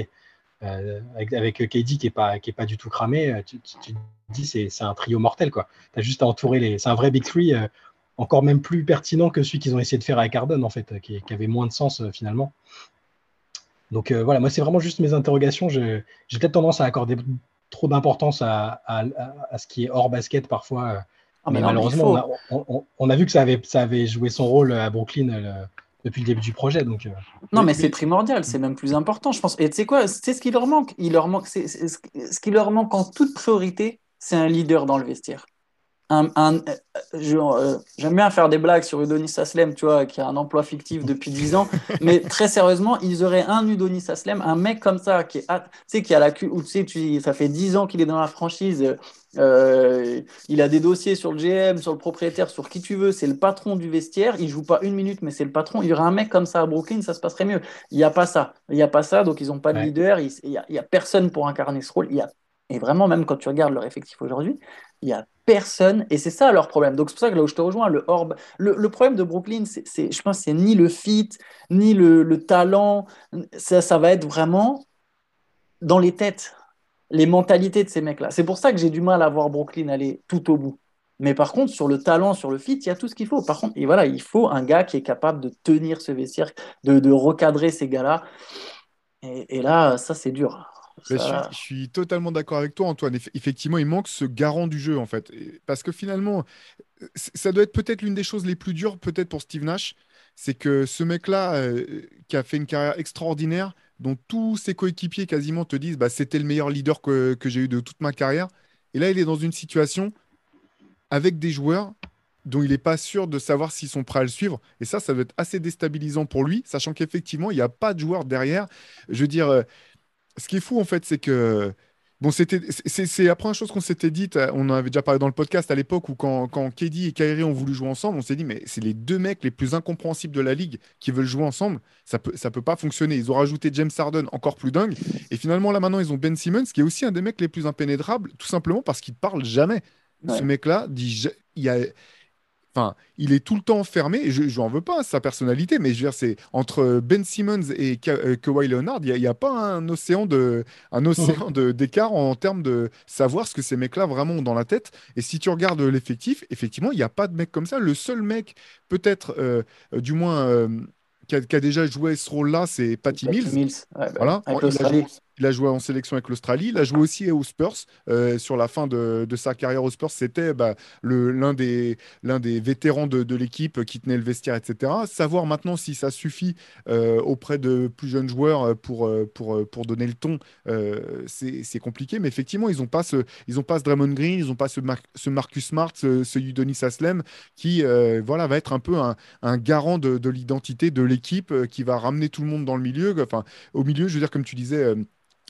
Euh, avec, KD qui n'est pas, pas du tout cramé, euh, tu, te dis c'est, c'est un trio mortel. Tu as juste à entourer les. C'est un vrai Big Three, euh, encore même plus pertinent que celui qu'ils ont essayé de faire avec Harden, en fait, qui, avait moins de sens finalement. Donc voilà, moi, c'est vraiment juste mes interrogations. j'ai peut-être tendance à accorder trop d'importance à, à, ce qui est hors basket parfois. Ah, mais, malheureusement, on a, vu que ça avait, ça avait joué son rôle à Brooklyn depuis le début du projet. Donc, euh, non, mais c'est primordial, c'est même plus important, je pense. Et tu sais quoi, c'est ce qui leur manque. Il leur manque, ce qui leur manque en toute priorité, c'est un leader dans le vestiaire. Un, euh, euh, j'aime bien faire des blagues sur Udonis Aslem, tu vois, qui a un emploi fictif depuis 10 ans, mais très sérieusement, ils auraient un Udonis Aslem, un mec comme ça, qui, est, qui a la ou tu sais, tu, ça fait 10 ans qu'il est dans la franchise, euh, il a des dossiers sur le GM, sur le propriétaire, sur qui tu veux. C'est le patron du vestiaire. Il joue pas une minute, mais c'est le patron. Il y aurait un mec comme ça à Brooklyn, ça se passerait mieux. Il n'y a pas ça. Il n'y a pas ça, donc ils n'ont pas de leader. Il n'y a, a, personne pour incarner ce rôle. Il y a, et vraiment, même quand tu regardes leur effectif aujourd'hui, il n'y a personne. Et c'est ça leur problème. Donc c'est pour ça que là où je te rejoins, le orb, le, problème de Brooklyn, c'est, je pense, c'est ni le fit, ni le, le talent. Ça, ça va être vraiment dans les têtes les mentalités de ces mecs-là. C'est pour ça que j'ai du mal à voir Brooklyn aller tout au bout. Mais par contre, sur le talent, sur le fit, il y a tout ce qu'il faut. Par contre, et voilà, il faut un gars qui est capable de tenir ce vestiaire, de, recadrer ces gars-là. Et, là, ça, c'est dur. Je, suis, totalement d'accord avec toi, Antoine. Effectivement, il manque ce garant du jeu, en fait. Parce que finalement, ça doit être peut-être l'une des choses les plus dures, peut-être pour Steve Nash. C'est que ce mec-là, euh, qui a fait une carrière extraordinaire, dont tous ses coéquipiers quasiment te disent bah, c'était le meilleur leader que, j'ai eu de toute ma carrière. Et là, il est dans une situation avec des joueurs dont il n'est pas sûr de savoir s'ils sont prêts à le suivre. Et ça, ça va être assez déstabilisant pour lui, sachant qu'effectivement, il n'y a pas de joueur derrière. Je veux dire, euh, ce qui est fou, en fait, c'est que Bon, c'était, c'est la première chose qu'on s'était dit. On en avait déjà parlé dans le podcast à l'époque où quand, quand et Kyrie ont voulu jouer ensemble, on s'est dit, mais c'est les deux mecs les plus incompréhensibles de la ligue qui veulent jouer ensemble. Ça peut, ça peut pas fonctionner. Ils ont rajouté James Harden, encore plus dingue. Et finalement, là maintenant, ils ont Ben Simmons, qui est aussi un des mecs les plus impénétrables, tout simplement parce qu'il parle jamais. Ce mec-là dit, il y a, Enfin, il est tout le temps fermé. Et je n'en veux pas sa personnalité, mais je veux dire, c'est entre Ben Simmons et euh, Kawhi Leonard, il n'y a, pas un océan de, un océan d'écart en termes de savoir ce que ces mecs-là vraiment ont dans la tête. Et si tu regardes l'effectif, effectivement, il n'y a pas de mec comme ça. Le seul mec, peut-être, euh, euh, du moins, qui a, déjà joué ce rôle-là, c'est Patty, Mills. Bah, voilà. Il a joué en sélection avec l'Australie. Il a joué aussi aux Spurs. Euh, sur la fin de, sa carrière aux Spurs, c'était bah, l'un des, des vétérans de, l'équipe qui tenait le vestiaire, etc. Savoir maintenant si ça suffit euh, auprès de plus jeunes joueurs pour, euh, pour, pour donner le ton, c'est compliqué. Mais effectivement, ils n'ont pas, ce, pas ce Draymond Green, ils n'ont pas ce, ce, Marcus Smart, ce, ce Udonis Aslem qui voilà, va être un peu un, garant de, de l'identité de l'équipe qui va ramener tout le monde dans le milieu. Enfin, au milieu, je veux dire, comme tu disais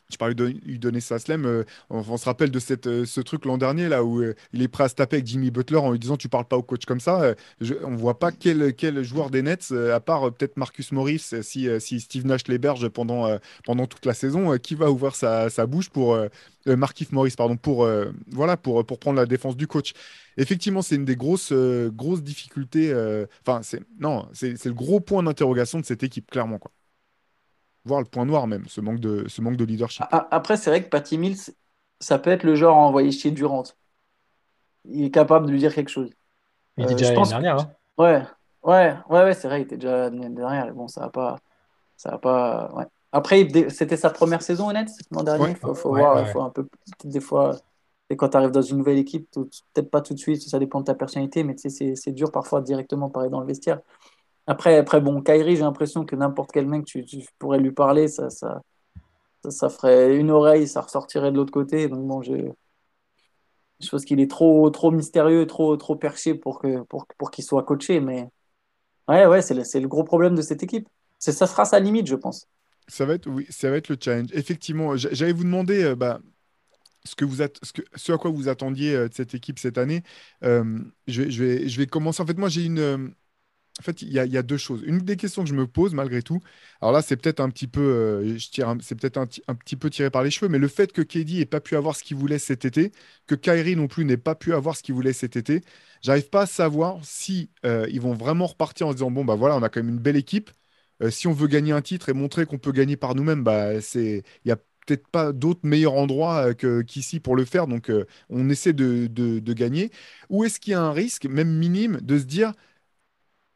tu parlais de lui donner. Euh, on, se rappelle de cette, euh, ce truc l'an dernier, là, où euh, il est prêt à se taper avec Jimmy Butler en lui disant Tu parles pas au coach comme ça. on voit pas quel, quel joueur des Nets, à part peut-être Marcus Morris, si, si Steve Nash l'héberge pendant, pendant toute la saison, qui va ouvrir sa, sa bouche pour. Markif Morris, pardon, pour, voilà, pour, pour prendre la défense du coach. Effectivement, c'est une des grosses, grosses difficultés. Enfin, c'est non, c'est le gros point d'interrogation de cette équipe, clairement. Quoi voir le point noir même, ce manque de, ce manque de leadership. Après, c'est vrai que Patty Mills, ça peut être le genre à envoyer chier Durant. Il est capable de lui dire quelque chose. Il était euh, déjà l'année dernière. Hein. Ouais, ouais, ouais, ouais c'est vrai, il était déjà l'année dernière. Bon, ça va pas. Ça va pas ouais. Après, c'était sa première saison honnête l'an dernier. Il faut, faut voir, faut un peu. Des fois, et quand tu arrives dans une nouvelle équipe, peut-être pas tout de suite, ça dépend de ta personnalité, mais c'est dur parfois directement parler dans le vestiaire. Après, après bon, Kyrie, j'ai l'impression que n'importe quel mec, tu, pourrais lui parler, ça, ça, ça, ferait une oreille, ça ressortirait de l'autre côté. Donc bon, je, je pense qu'il est trop, trop mystérieux, trop, trop perché pour que, pour, pour qu'il soit coaché. Mais ouais, ouais, c'est le, le gros problème de cette équipe. Ça sera sa limite, je pense. Ça va être, oui, ça va être le challenge. Effectivement, j'allais vous demander, euh, bah, ce, que vous ce, ce à quoi vous attendiez euh, de cette équipe cette année. Euh, je, je, vais, je vais commencer. En fait, moi, j'ai une, en fait, il y, a deux choses. Une des questions que je me pose malgré tout, alors là, c'est peut-être un petit peu, euh, je tire, c'est peut-être un, petit peu tiré par les cheveux, mais le fait que KD n'ait pas pu avoir ce qu'il voulait cet été, que Kyrie non plus n'ait pas pu avoir ce qu'il voulait cet été, j'arrive pas à savoir si euh, ils vont vraiment repartir en disant bon bah voilà, on a quand même une belle équipe. Euh, si on veut gagner un titre et montrer qu'on peut gagner par nous-mêmes, bah c'est, il y a peut-être pas d'autres meilleurs endroits qu'ici pour le faire, donc on essaie de gagner. Ou est-ce qu'il y a un risque, même minime, de se dire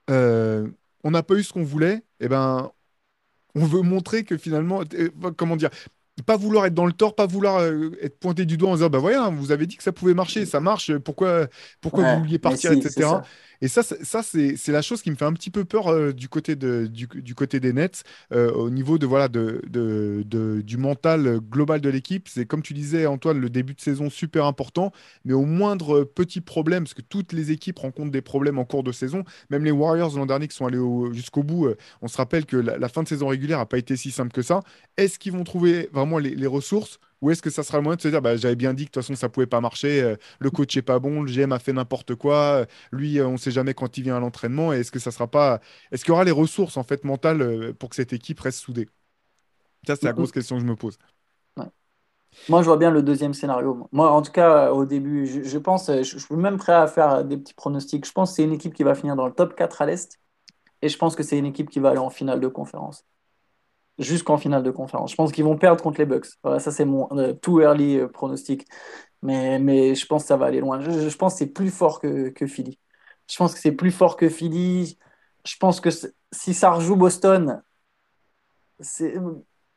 euh, on n'a pas eu ce qu'on voulait, et eh ben, on veut montrer que finalement, euh, comment dire, pas vouloir être dans le tort, pas vouloir euh, être pointé du doigt en disant bah voilà, vous avez dit que ça pouvait marcher, ça marche, pourquoi, pourquoi vous vouliez partir, etc. Et ça, ça c'est la chose qui me fait un petit peu peur euh, du, côté des Nets, euh, au niveau de, voilà, du mental global de l'équipe. C'est comme tu disais, Antoine, le début de saison super important, mais au moindre petit problème, parce que toutes les équipes rencontrent des problèmes en cours de saison, même les Warriors l'an dernier qui sont allés jusqu'au bout, euh, on se rappelle que la, fin de saison régulière n'a pas été si simple que ça. Est-ce qu'ils vont trouver vraiment les ressources? Ou est-ce que ça sera le moyen de se dire, bah, j'avais bien dit que de toute façon, ça pouvait pas marcher, euh, le coach est pas bon, le GM a fait n'importe quoi, euh, lui, euh, on ne sait jamais quand il vient à l'entraînement, est-ce que ça sera pas. Est-ce qu'il y aura les ressources en fait mentales pour que cette équipe reste soudée? Ça, c'est la grosse question que je me pose. Moi, je vois bien le deuxième scénario. Moi, en tout cas, au début, je, pense, je, je, suis même prêt à faire des petits pronostics. Je pense que c'est une équipe qui va finir dans le top 4 à l'Est. Et je pense que c'est une équipe qui va aller en finale de conférence jusqu'en finale de conférence. Je pense qu'ils vont perdre contre les Bucks. Voilà, ça, c'est mon euh, too early euh, pronostic. Mais, mais je pense que ça va aller loin. Je, pense que c'est plus fort que, que, Philly. Je pense que c'est plus fort que Philly. Je pense que si ça rejoue Boston,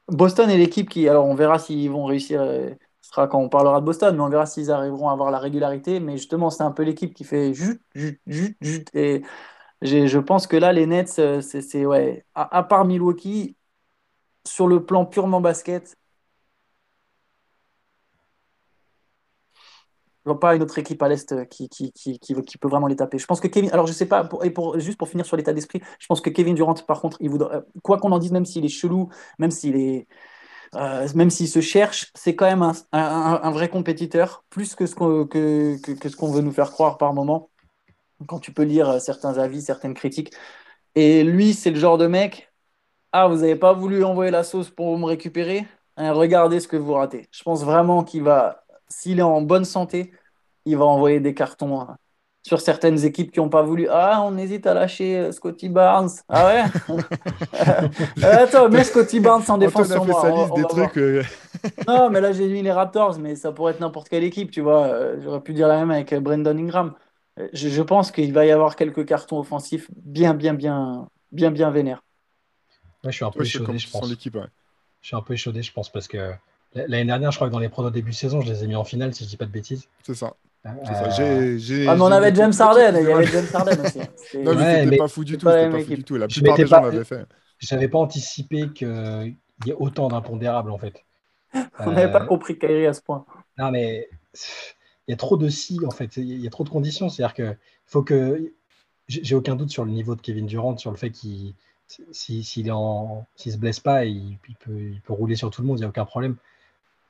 Boston est l'équipe qui. Alors, on verra s'ils vont réussir. Euh, ce sera quand on parlera de Boston, mais on verra s'ils arriveront à avoir la régularité. Mais justement, c'est un peu l'équipe qui fait jut, jut, jut, jut. Et je pense que là, les Nets, c'est. Ouais, à part Milwaukee, sur le plan purement basket, je vois pas une autre équipe à l'Est qui, peut vraiment les taper. Je pense que Kevin, alors je sais pas, et juste pour finir sur l'état d'esprit, je pense que Kevin Durant, par contre, voudra, quoi qu'on en dise, même s'il est chelou, même s'il est, même s'il se cherche, c'est quand même un, vrai compétiteur, plus que ce qu'on que, que, ce qu'on veut nous faire croire par moment, quand tu peux lire certains avis, certaines critiques. Et lui, c'est le genre de mec, ah, vous n'avez pas voulu envoyer la sauce pour me récupérer? Hein, Regardez ce que vous ratez. Je pense vraiment qu'il va, s'il est en bonne santé, il va envoyer des cartons hein, sur certaines équipes qui n'ont pas voulu. Ah, on hésite à lâcher euh, Scotty Barnes. Ah ouais? Euh, Attends, mets Scotty Barnes en défense sur moi. des trucs, euh. non, mais là, j'ai mis les Raptors, mais ça pourrait être n'importe quelle équipe, tu vois. J'aurais pu dire la même avec Brandon Ingram. Je, pense qu'il va y avoir quelques cartons offensifs bien, bien, bien, bien, bien vénères. Je suis un peu échaudé, je pense. Je suis un peu échaudé, je pense, parce que l'année dernière, je crois que dans les pronos début de saison, je les ai mis en finale, si je dis pas de bêtises. C'est ça. Euh, ah, mais on avait James Harden, il y avait James Harden aussi. non, mais c'était pas fou du tout. Pas fou du tout. La plupart des gens l'avaient fait. J'avais pas anticipé qu'il y ait autant d'impondérables en fait. on n'avait pas euh, compris Kyrie à ce point. Non, mais il y a trop de si en fait. Il y a trop de conditions. C'est-à-dire que faut que. J'ai aucun doute sur le niveau de Kevin Durant, sur le fait qu'il s'il se blesse pas, il, peut, rouler sur tout le monde, il n'y a aucun problème.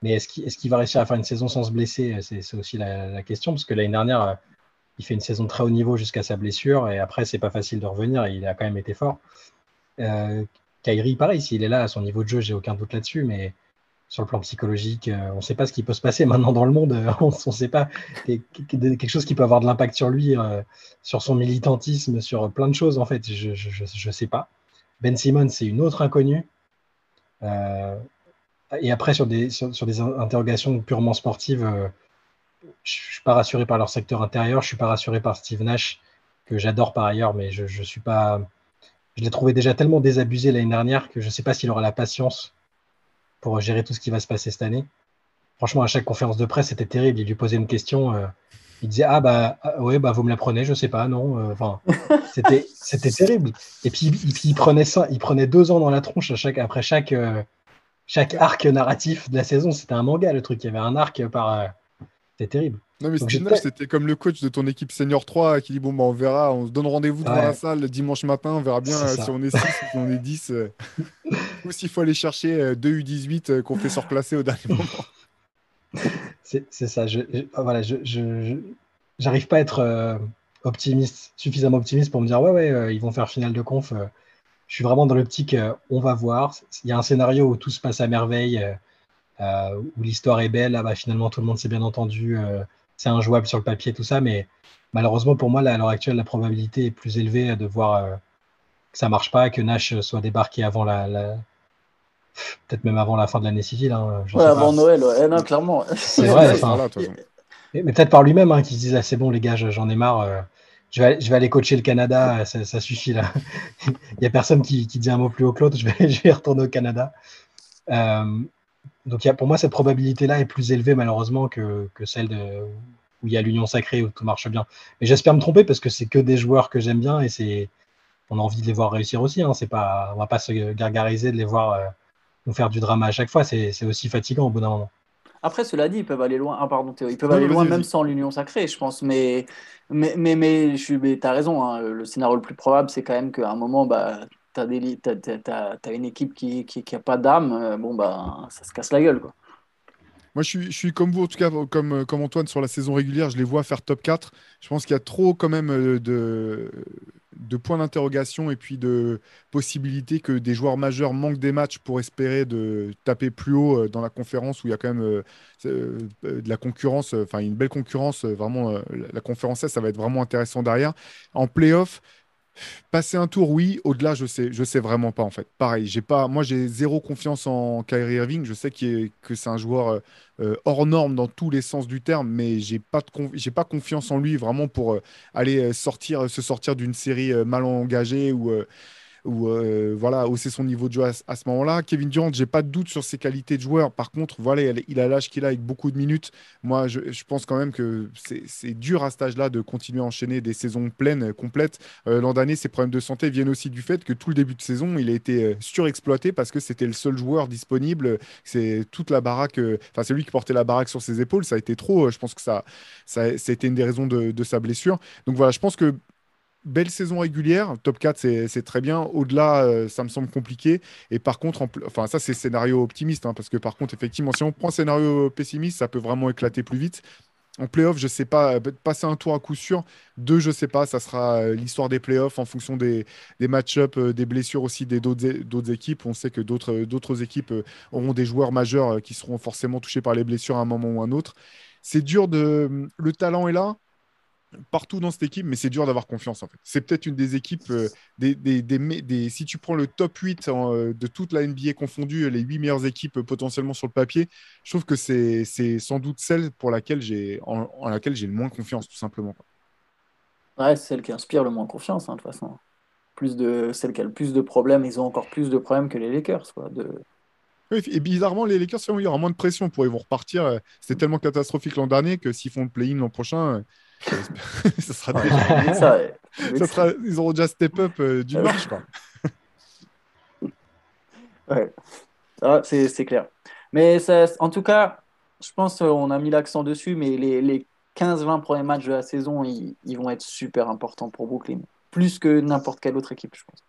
Mais est-ce qu'il va réussir à faire une saison sans se blesser? C'est aussi la, question, parce que l'année dernière, euh, il fait une saison très haut niveau jusqu'à sa blessure, et après, c'est pas facile de revenir, il a quand même été fort. Euh, Kyrie, pareil, s'il est là à son niveau de jeu, j'ai aucun doute là-dessus, mais sur le plan psychologique, euh, on ne sait pas ce qui peut se passer maintenant dans le monde, on ne sait pas quelque chose qui peut avoir de l'impact sur lui, sur son militantisme, sur plein de choses, en fait, je ne sais pas. Ben Simmons, c'est une autre inconnue. Et après, sur des, sur, des interrogations purement sportives, euh, je ne suis pas rassuré par leur secteur intérieur, je ne suis pas rassuré par Steve Nash, que j'adore par ailleurs, mais je, je suis pas. Je l'ai trouvé déjà tellement désabusé l'année dernière que je ne sais pas s'il aura la patience pour gérer tout ce qui va se passer cette année. Franchement, à chaque conférence de presse, c'était terrible. Il lui posait une question. Euh, il disait Ah, bah, ah, ouais, bah, vous me la prenez, je ne sais pas, non. Euh, enfin, c'était, c'était terrible. Et puis, il, prenait ça, il prenait deux ans dans la tronche à chaque, après chaque, chaque arc narratif de la saison, c'était un manga le truc. Il y avait un arc par. Euh, c'était terrible. Non, mais c'était comme le coach de ton équipe Senior 3 qui dit Bon, bah, on verra, on se donne rendez-vous devant la salle dimanche matin, on verra bien si on est 6 ou si on est 10. Euh. ou s'il faut aller chercher 2 U18 qu'on fait surclasser au dernier moment. C'est ça. Je, voilà, je, j'arrive pas à être euh, optimiste, suffisamment optimiste pour me dire Ouais, ouais, ils vont faire finale de conf je suis vraiment dans l'optique, euh, on va voir. Il y a un scénario où tout se passe à merveille, euh, euh, où l'histoire est belle, là, bah, finalement tout le monde s'est bien entendu, c'est injouable sur le papier, tout ça, mais malheureusement pour moi, à l'heure actuelle, la probabilité est plus élevée de voir que ça marche pas, que Nash soit débarqué avant la, peut-être même avant la fin de l'année civile. Hein, avant Noël, ouais. non, clairement. C'est vrai. mais, peut-être par lui-même, hein, qui se disent ah, c'est bon, les gars, j'en ai marre je vais, aller coacher le Canada, ça, suffit là. Il n'y a personne qui, dit un mot plus haut que l'autre, je vais, je vais retourner au Canada. Euh, donc y a, pour moi, cette probabilité-là est plus élevée malheureusement que, celle de, où il y a l'union sacrée, où tout marche bien. Mais j'espère me tromper parce que c'est que des joueurs que j'aime bien et c'est on a envie de les voir réussir aussi. Hein. C'est pas, on va pas se gargariser de les voir faire du drama à chaque fois. C'est aussi fatigant au bout d'un moment. Après, cela dit, ils peuvent aller loin. Ah, pardon, Théo. Ils peuvent aller loin même sans l'union sacrée, je pense. Mais, mais, mais, mais, tu as raison. Hein. Le scénario le plus probable, c'est quand même qu'à un moment, bah, tu as, as, une équipe qui n'a qui, qui a pas d'âme. Euh, bon, bah, ça se casse la gueule. Quoi. Moi, je suis, je suis, comme vous, en tout cas, comme, comme Antoine sur la saison régulière, je les vois faire top 4. Je pense qu'il y a trop quand même euh, de, de points d'interrogation et puis de possibilités que des joueurs majeurs manquent des matchs pour espérer de taper plus haut euh, dans la conférence où il y a quand même euh, euh, de la concurrence, enfin une belle concurrence. Vraiment, la conférence, ça va être vraiment intéressant derrière. En playoff, Passer un tour, oui. Au-delà, je sais, je sais vraiment pas en fait. Pareil, j'ai pas, moi j'ai zéro confiance en Kyrie Irving. Je sais que c'est un joueur euh, euh, hors norme dans tous les sens du terme, mais j'ai pas j'ai pas confiance en lui vraiment pour euh, aller sortir, se sortir d'une série mal engagée ou ou euh, voilà, hausser son niveau de jeu à, ce moment-là. Kevin Durant, j'ai pas de doute sur ses qualités de joueur. Par contre, voilà, il a l'âge qu'il a avec beaucoup de minutes. Moi, je, pense quand même que c'est dur à cet âge-là de continuer à enchaîner des saisons pleines, complètes. Euh, l'an dernier, ses problèmes de santé viennent aussi du fait que tout le début de saison, il a été euh, surexploité parce que c'était le seul joueur disponible. C'est toute la baraque, enfin, c'est lui qui portait la baraque sur ses épaules. Ça a été trop. Je pense que ça, ça, été une des raisons de sa blessure. Donc voilà, je pense que belle saison régulière, top 4 c'est très bien. Au-delà, euh, ça me semble compliqué. Et par contre, enfin ça c'est scénario optimiste, hein, parce que par contre, effectivement, si on prend scénario pessimiste, ça peut vraiment éclater plus vite. En playoff, je sais pas, passer un tour à coup sûr. Deux, je sais pas, ça sera euh, l'histoire des playoffs en fonction des, match-ups, euh, des blessures aussi des d'autres équipes. On sait que d'autres équipes auront des joueurs majeurs qui seront forcément touchés par les blessures à un moment ou un autre. C'est dur de. Le talent est là, partout dans cette équipe, mais c'est dur d'avoir confiance en fait. C'est peut-être une des équipes, euh, des, des, des, si tu prends le top 8 euh, de toute la NBA confondue, les 8 meilleures équipes euh, potentiellement sur le papier, je trouve que c'est sans doute celle pour laquelle j'ai en, laquelle j'ai le moins confiance tout simplement. Ouais, c'est celle qui inspire le moins confiance hein, de toute façon. Plus de celle qui a le plus de problèmes, ils ont encore plus de problèmes que les Lakers quoi, de et bizarrement, les Lakers, il y aura moins de pression pour ils vont repartir. C'était tellement catastrophique l'an dernier que s'ils font le play-in l'an prochain, ça sera déjà... Ils auront déjà step up euh, du marche, quoi. ouais, ah, c'est clair. Mais ça, en tout cas, je pense qu'on a mis l'accent dessus, mais les, les 15-20 premiers matchs de la saison, ils, ils, vont être super importants pour Brooklyn. Plus que n'importe quelle autre équipe, je pense.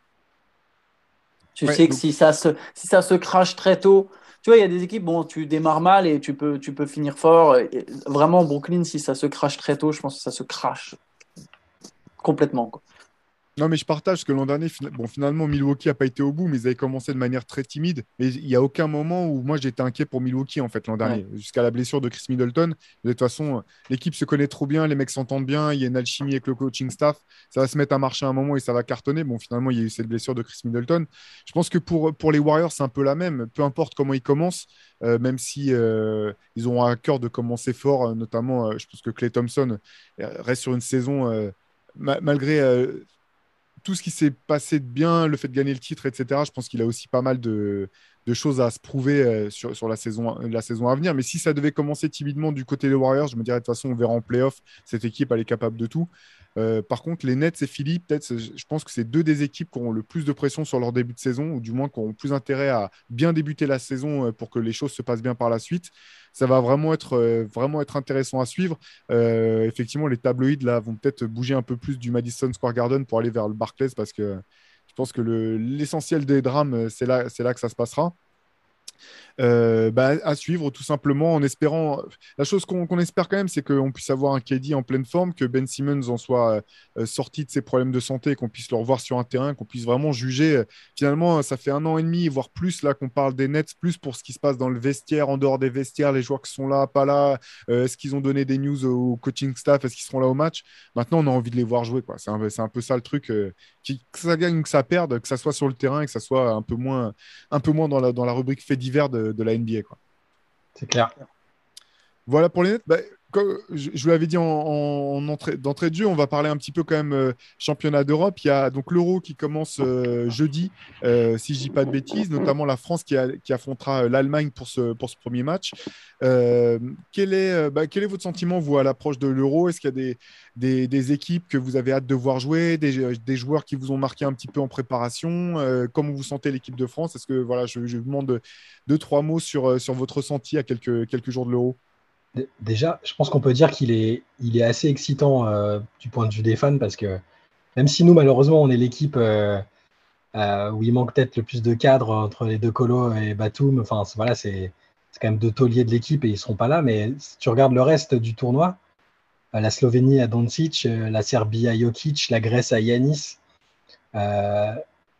Tu sais que si, ça se, si ça se crache très tôt, tu vois, il y a des équipes, bon, tu démarres mal et tu peux, tu peux finir fort. vraiment, Brooklyn, si ça se crache très tôt, je pense que ça se crache complètement. Non, mais je partage que l'an dernier, bon, finalement, Milwaukee n'a pas été au bout, mais ils avaient commencé de manière très timide. Mais il n'y a aucun moment où moi j'étais inquiet pour Milwaukee, en fait, l'an dernier, jusqu'à la blessure de Chris Middleton. De toute façon, l'équipe se connaît trop bien, les mecs s'entendent bien, il y a une alchimie avec le coaching staff. Ça va se mettre à marcher à un moment et ça va cartonner. Bon, finalement, il y a eu cette blessure de Chris Middleton. Je pense que pour, pour les Warriors, c'est un peu la même. Peu importe comment ils commencent, euh, même si euh, ils ont à cœur de commencer fort, euh, notamment, je pense que Clay Thompson reste sur une saison. malgré tout ce qui s'est passé de bien, le fait de gagner le titre, etc., je pense qu'il a aussi pas mal de, choses à se prouver euh, sur, la, saison, la saison à venir. Mais si ça devait commencer timidement du côté des Warriors, je me dirais de toute façon, on verra en playoff. Cette équipe, elle est capable de tout. Euh, par contre, les Nets et Philly, peut-être, je pense que c'est deux des équipes qui ont le plus de pression sur leur début de saison, ou du moins qui ont plus intérêt à bien débuter la saison euh, pour que les choses se passent bien par la suite. Ça va vraiment être, euh, vraiment être intéressant à suivre. effectivement, les tabloïds là, vont peut-être bouger un peu plus du Madison Square Garden pour aller vers le Barclays parce que je pense que l'essentiel des drames, c'est là, là que ça se passera. Euh, bah, à suivre tout simplement en espérant. La chose qu'on espère quand même, c'est qu'on puisse avoir un KD en pleine forme, que Ben Simmons en soit euh, sorti de ses problèmes de santé, qu'on puisse le revoir sur un terrain, qu'on puisse vraiment juger. Finalement, ça fait un an et demi, voire plus, là qu'on parle des Nets, plus pour ce qui se passe dans le vestiaire, en dehors des vestiaires, les joueurs qui sont là, pas là. Euh, est-ce qu'ils ont donné des news au coaching staff Est-ce qu'ils seront là au match? Maintenant, on a envie de les voir jouer. C'est un, un, peu ça le truc. Que ça gagne ou que ça perde, que ça soit sur le terrain et que ça soit un peu moins, un peu moins dans, la, dans la rubrique fait de, de la NBA. Quoi. C'est clair. Voilà pour les nets. Bah, je, vous l'avais dit en, entrée, d'entrée de jeu, on va parler un petit peu quand même euh, championnat d'Europe. Il y a donc l'Euro qui commence euh, jeudi, euh, si je dis pas de bêtises, notamment la France qui, affrontera l'Allemagne pour ce, premier match. quel, est, bah, quel est votre sentiment, vous, à l'approche de l'Euro? Est-ce qu'il y a des, équipes que vous avez hâte de voir jouer, des, joueurs qui vous ont marqué un petit peu en préparation? Comment vous sentez l'équipe de France? Est-ce que voilà, je, vous demande deux, trois mots sur, votre ressenti à quelques jours de l'Euro? Déjà, je pense qu'on peut dire qu'il est, assez excitant euh, du point de vue des fans parce que même si nous, malheureusement, on est l'équipe euh, euh, où il manque peut-être le plus de cadres entre les deux Colo et Batum, enfin voilà, c'est quand même deux tauliers de l'équipe et ils ne seront pas là. Mais si tu regardes le reste du tournoi, la Slovénie à Doncic, la Serbie à Jokic, la Grèce à Yanis,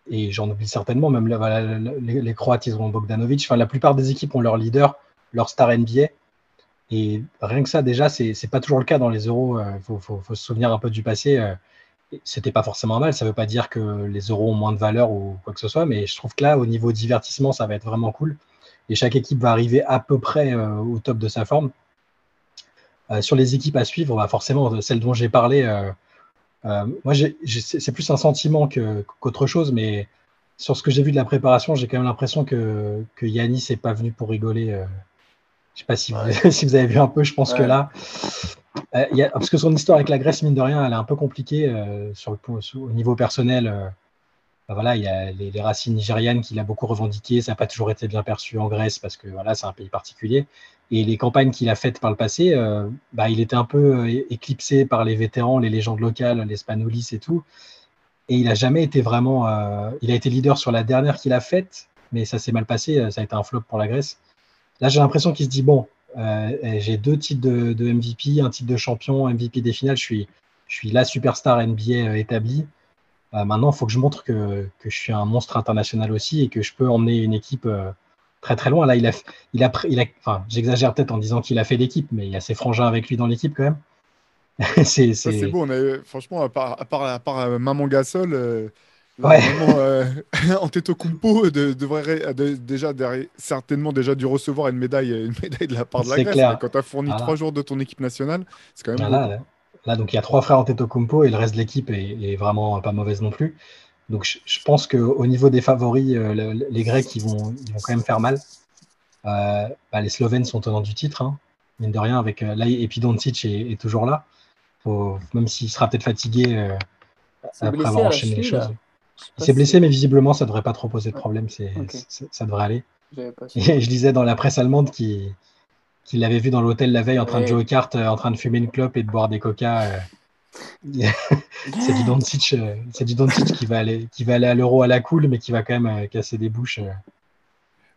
et j'en oublie certainement, même les, les, Croates, ils ont Bogdanovic. Enfin, la plupart des équipes ont leur leader, leur star NBA. Et rien que ça, déjà, c'est n'est pas toujours le cas dans les euros. Il euh, faut, se souvenir un peu du passé. Euh, c'était pas forcément mal. Ça ne veut pas dire que les euros ont moins de valeur ou quoi que ce soit, mais je trouve que là, au niveau divertissement, ça va être vraiment cool. Et chaque équipe va arriver à peu près euh, au top de sa forme. sur les équipes à suivre, bah, forcément, celle dont j'ai parlé, moi, c'est plus un sentiment qu'autre chose, mais sur ce que j'ai vu de la préparation, j'ai quand même l'impression que, que Yanis n'est pas venu pour rigoler je sais pas si, vous, si vous avez vu un peu, je pense que là, euh, y a, parce que son histoire avec la Grèce, mine de rien, elle est un peu compliquée euh, sur le, au niveau personnel. Euh, bah voilà, il y a les, racines nigérianes qu'il a beaucoup revendiquées. Ça n'a pas toujours été bien perçu en Grèce parce que voilà, c'est un pays particulier. Et les campagnes qu'il a faites par le passé, bah, il était un peu éclipsé par les vétérans, les légendes locales, les Spanolis et tout. Et il n'a jamais été vraiment. il a été leader sur la dernière qu'il a faite, mais ça s'est mal passé. Ça a été un flop pour la Grèce. Là, j'ai l'impression qu'il se dit bon, j'ai deux titres de, de, MVP, un titre de champion, MVP des finales. Je suis, je suis la superstar NBA établie. Euh, maintenant, il faut que je montre que, je suis un monstre international aussi et que je peux emmener une équipe euh, très très loin. Là, il a, il a, il a enfin, j'exagère peut-être en disant qu'il a fait l'équipe, mais il y a ses frangins avec lui dans l'équipe quand même. c'est beau. On franchement, à part, à part, à part euh, Maman Gasol, euh, ouais. euh, Antetokounmpo de, devrait déjà certainement déjà dû recevoir une médaille, une médaille de la part de la Grèce. Quand tu as fourni trois jours de ton équipe nationale, c'est quand même. Là, donc il y a trois frères en Antetokounmpo et le reste de l'équipe est, vraiment pas mauvaise non plus. Donc je, pense qu'au niveau des favoris, euh, les Grecs ils vont, ils vont quand même faire mal. Euh, bah, les Slovènes sont tenants du titre, hein, mine de rien, avec euh, là, et puis Doncic est, toujours là. même s'il sera peut-être fatigué après avoir enchaîné les choses. Il s'est blessé, mais visiblement ça devrait pas trop poser de problème. C'est, ça devrait aller. Et je lisais dans la presse allemande qui qu'il l'avait vu dans l'hôtel la veille en train de jouer aux cartes, euh, en train de fumer une clope et de boire des coca. Euh. c'est du Doncic, euh, c'est qui va aller, qui va aller à l'euro à la cool, mais qui va quand même casser des bouches.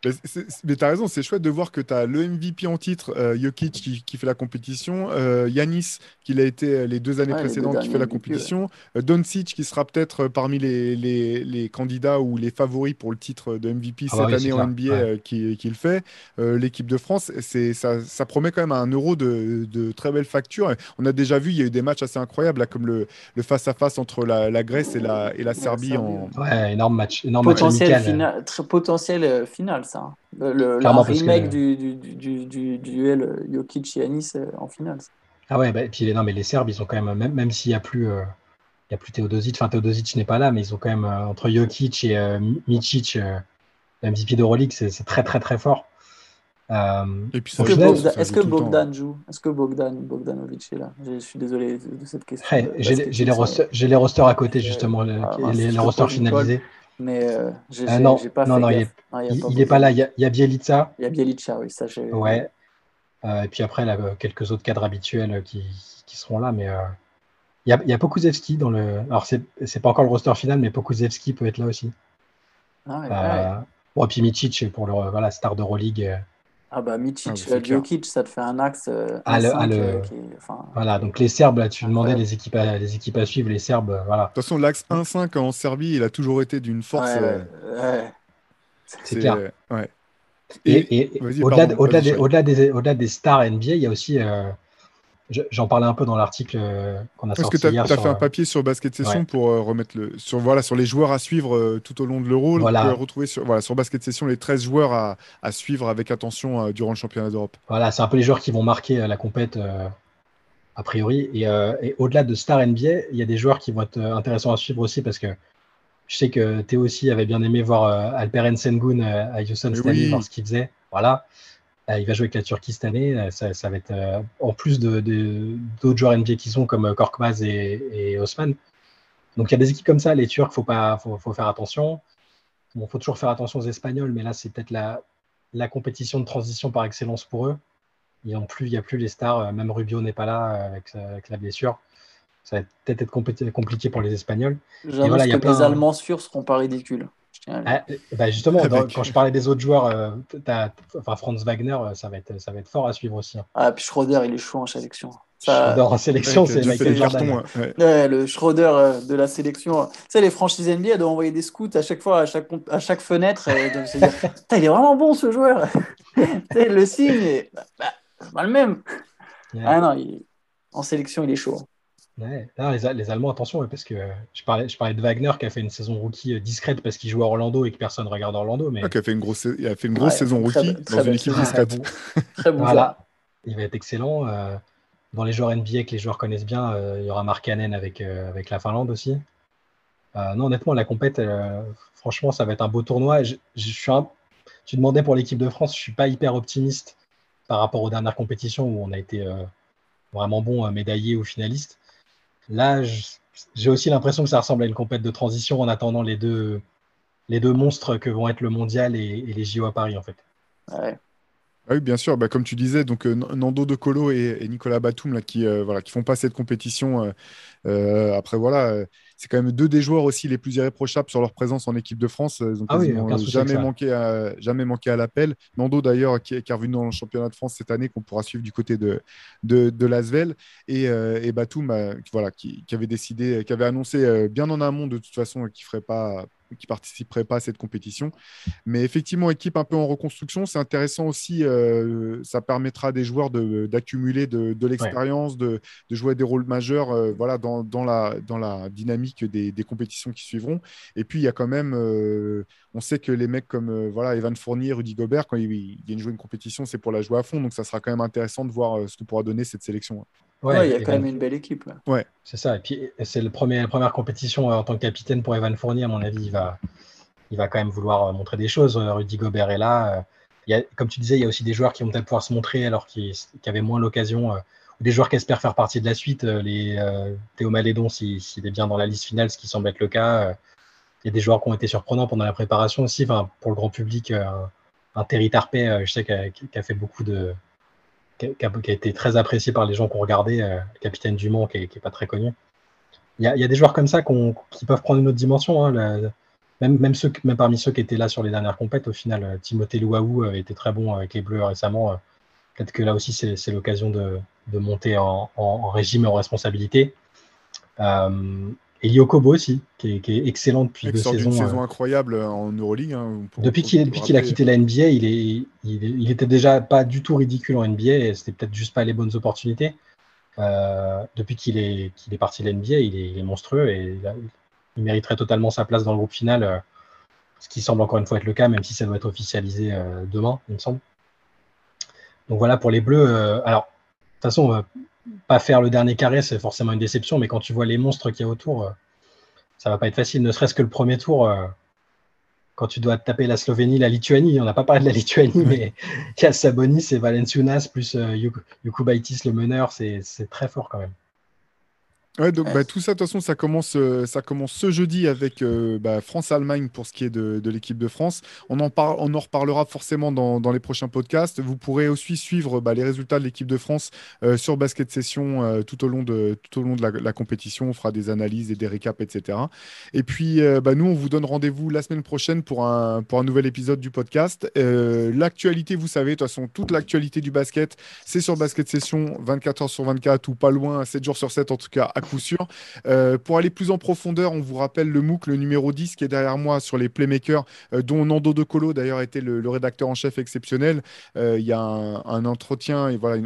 Mais, tu as raison, c'est chouette de voir que tu as le MVP en titre, euh, Jokic, qui, fait la compétition, euh, Yanis, qui l'a été euh, les deux années précédentes, qui fait la compétition, ouais. Doncic, qui sera peut-être parmi les, les, candidats ou les favoris pour le titre de MVP ah cette année en NBA qui, le fait. L'équipe de France, ça, ça promet quand même un euro de, de, très belle facture. On a déjà vu, il y a eu des matchs assez incroyables, là, comme le face-à--face entre la, Grèce et la, et la Serbie. En... Ouais, énorme match. Énorme potentiel, match final, potentiel final ça. Le, remake du, du, du, du, duel Jokic-Yanis euh, en finale. Ah ouais, bah, et puis non, mais les Serbes, ils ont quand même, même, même s'il n'y a plus. Euh, il y a plus Teodosic, enfin Teodosic n'est pas là, mais ils ont quand même euh, entre Jokic et euh, Micic, MVP d'Euroleague, c'est très très très fort. Est-ce que, Bogdan, joue? Est-ce que Bogdan Bogdanovic est là? Je suis désolé de, cette question. J'ai les, rosters, les rosters à côté justement, ah, les, les rosters finalisés. Mais euh, j'ai euh, non, pas non, non, il n'est pas, là. Il y, a, il y a Bielica. Il y a Bielica, oui, ça j'ai. Ouais. Euh, et puis après, là, quelques autres cadres habituels qui, qui seront là. Mais il, y a, il y a Pokusevski dans le. Alors, c'est pas encore le roster final, mais Pokusevski peut être là aussi. Ah, ouais, Bon, et puis Micic pour le voilà, star d'Euroleague. Ah bah Micic, ah, Djokic, ça te fait un axe. Ah, Voilà, donc les Serbes, là, tu demandais les équipes, à, les équipes à suivre, les Serbes, voilà. De toute façon, l'axe 1-5 en Serbie, il a toujours été d'une force. Ouais, ouais. C'est clair. Ouais. Et, au-delà au-delà des, au des, stars NBA, il y a aussi J'en parlais un peu dans l'article euh, qu'on a sorti Est-ce que tu as, fait un papier sur Basket Session pour euh, remettre le sur voilà sur les joueurs à suivre euh, tout au long de l'Euro. Voilà. On peut retrouver sur voilà sur Basket Session les 13 joueurs à, à suivre avec attention durant le championnat d'Europe. Voilà, c'est un peu les joueurs qui vont marquer la compète a priori. Et, et au-delà de Star NBA, il y a des joueurs qui vont être intéressants à suivre aussi parce que je sais que Théo aussi avait bien aimé voir Alperen Sengun à Houston cette année, voir ce qu'il faisait. Voilà. Euh, il va jouer avec la Turquie cette année. Euh, ça, va être euh, en plus d'autres de, joueurs NBA qui sont comme Korkmaz et, Osman. Donc il y a des équipes comme ça, les Turcs, faut pas, faut, faire attention. Il faut toujours faire attention aux Espagnols, mais là c'est peut-être la, la, compétition de transition par excellence pour eux. Il n'y plus, a plus les stars, même Rubio n'est pas là avec, la blessure. Ça va peut-être être compliqué pour les Espagnols. J'annonce que les Allemands sûrs seront pas ridicules. Ah, bah, justement, quand je parlais des autres joueurs, euh, enfin, Franz Wagner, euh, ça va, être, ça va être fort à suivre aussi. Hein. Ah, puis Schroeder, il est chaud en sélection. Schroeder en sélection, c'est Michael Jordan. Ouais. le Schroeder euh, de la sélection. Tu sais, les franchises NBA doivent envoyer des scouts à chaque fois, à chaque, à chaque fenêtre. il est vraiment bon ce joueur. le signe, bah, bah, c'est pas le même. Ah non, en sélection, il est chaud les, Allemands, attention, parce que je parlais, je parlais de Wagner qui a fait une saison rookie euh, discrète parce qu'il joue à Orlando et que personne ne regarde Orlando. Mais... qui a fait une grosse, il a fait une grosse saison rookie dans une équipe discrète. Très bon. voilà. Il va être excellent. Euh, dans les joueurs NBA que les joueurs connaissent bien, euh, il y aura Mark Cannon avec, avec la Finlande aussi. non, honnêtement, la compète, franchement, ça va être un beau tournoi. Je, suis Tu demandais pour l'équipe de France, je ne suis pas hyper optimiste par rapport aux dernières compétitions où on a été vraiment bon médaillé ou finaliste. Là, j'ai aussi l'impression que ça ressemble à une compète de transition en attendant les deux, les deux monstres que vont être le mondial et, les JO à Paris, en fait. Ouais. Ah oui, bien sûr. Bah, comme tu disais, donc Nando De Colo et, Nicolas Batum là, qui ne voilà, qui font pas cette compétition. après, voilà c'est quand même deux des joueurs aussi les plus irréprochables sur leur présence en équipe de France. Ils ont ah jamais, manqué à, jamais manqué à l'appel. Nando, d'ailleurs, qui, est revenu dans le championnat de France cette année, qu'on pourra suivre du côté de, de, de Lasvel. Et, euh, et Batum, euh, voilà, qui, avait décidé, qui avait annoncé euh, bien en amont de toute façon qu'il ne ferait pas qui participerait pas à cette compétition. Mais effectivement, équipe un peu en reconstruction, c'est intéressant aussi. Euh, ça permettra à des joueurs d'accumuler de, de, l'expérience, de, de, jouer des rôles majeurs euh, voilà, dans, dans, la, dans la dynamique des, des, compétitions qui suivront. Et puis, il y a quand même, euh, on sait que les mecs comme voilà, Evan Fournier, Rudy Gobert, quand ils, viennent jouer une compétition, c'est pour la jouer à fond. Donc, ça sera quand même intéressant de voir ce que pourra donner cette sélection. Ouais, il y a quand même une belle équipe. Ouais. C'est ça. Et puis, c'est le premier, la première compétition euh, en tant que capitaine pour Evan Fournier. À mon avis, il va, il va quand même vouloir euh, montrer des choses. Euh, Rudy Gobert est là. Il y a, comme tu disais, il y a aussi des joueurs qui vont peut-être pouvoir se montrer alors qu'ils avaient moins l'occasion. ou des joueurs qui espèrent faire partie de la suite. Les Théo Malédon, s'il est bien dans la liste finale, ce qui semble être le cas. Il y a des joueurs qui ont été surprenants pendant la préparation aussi. Enfin, pour le grand public, un Terry Tarpey, je sais, qui a fait beaucoup de qui a, été très apprécié par les gens qui ont regardé, euh, le capitaine Dumont, qui n'est pas très connu. Il y, a, des joueurs comme ça qui peuvent prendre une autre dimension. Hein, même, ceux, même parmi ceux qui étaient là sur les dernières compètes, au final, euh, Timothée Louaou a été très bon avec les Bleus récemment. Euh, peut-être que là aussi, c'est l'occasion de, monter en, régime et en responsabilité. Et Yokobo aussi, qui est, excellent depuis deux saisons. Une saison incroyable en Euroleague. Hein, depuis qu'il a quitté la NBA, il, est, il, était déjà pas du tout ridicule en NBA et c'était peut-être juste pas les bonnes opportunités. Euh, depuis qu'il est, est parti de la NBA, il est, monstrueux et il, mériterait totalement sa place dans le groupe final, euh, ce qui semble encore une fois être le cas, même si ça doit être officialisé euh, demain, il me semble. Donc voilà pour les Bleus. alors, de toute façon, pas faire le dernier carré, c'est forcément une déception, mais quand tu vois les monstres qu'il y a autour, euh, ça va pas être facile, ne serait-ce que le premier tour. Euh, quand tu dois taper la Slovénie, la Lituanie, on n'a pas parlé de la Lituanie, mais il y a Sabonis et Valenciunas, plus euh, Yukubaitis, le meneur, c'est très fort quand même. Ouais, donc bah, tout ça, de toute façon, ça commence, euh, ça commence ce jeudi avec euh, bah, France-Allemagne pour ce qui est de, de l'équipe de France. On en, parle, on en reparlera forcément dans, dans, les prochains podcasts. Vous pourrez aussi suivre bah, les résultats de l'équipe de France euh, sur Basket Session tout au long de, tout au long de la, compétition. On fera des analyses et des récaps, etc. Et puis, nous, on vous donne rendez-vous la semaine prochaine pour un, pour un nouvel épisode du podcast. l'actualité, vous savez, de toute façon, toute l'actualité du basket, c'est sur Basket Session 24 heures sur 24 ou pas loin, 7 jours sur 7 en tout cas coup sûr. Euh, pour aller plus en profondeur, on vous rappelle le MOOC, le numéro 10 qui est derrière moi sur les playmakers, euh, dont Nando De Colo d'ailleurs était le, rédacteur en chef exceptionnel. Euh, il y a un, entretien et voilà,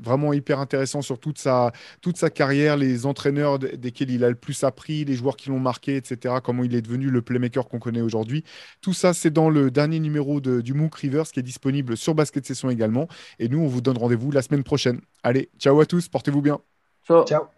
vraiment hyper intéressant sur toute sa, toute sa carrière, les entraîneurs desquels il a le plus appris, les joueurs qui l'ont marqué, etc. Comment il est devenu le playmaker qu'on connaît aujourd'hui. Tout ça, c'est dans le dernier numéro de, du MOOC Rivers qui est disponible sur Basket Session également. Et nous, on vous donne rendez-vous la semaine prochaine. Allez, ciao à tous, portez-vous bien. Ciao. ciao.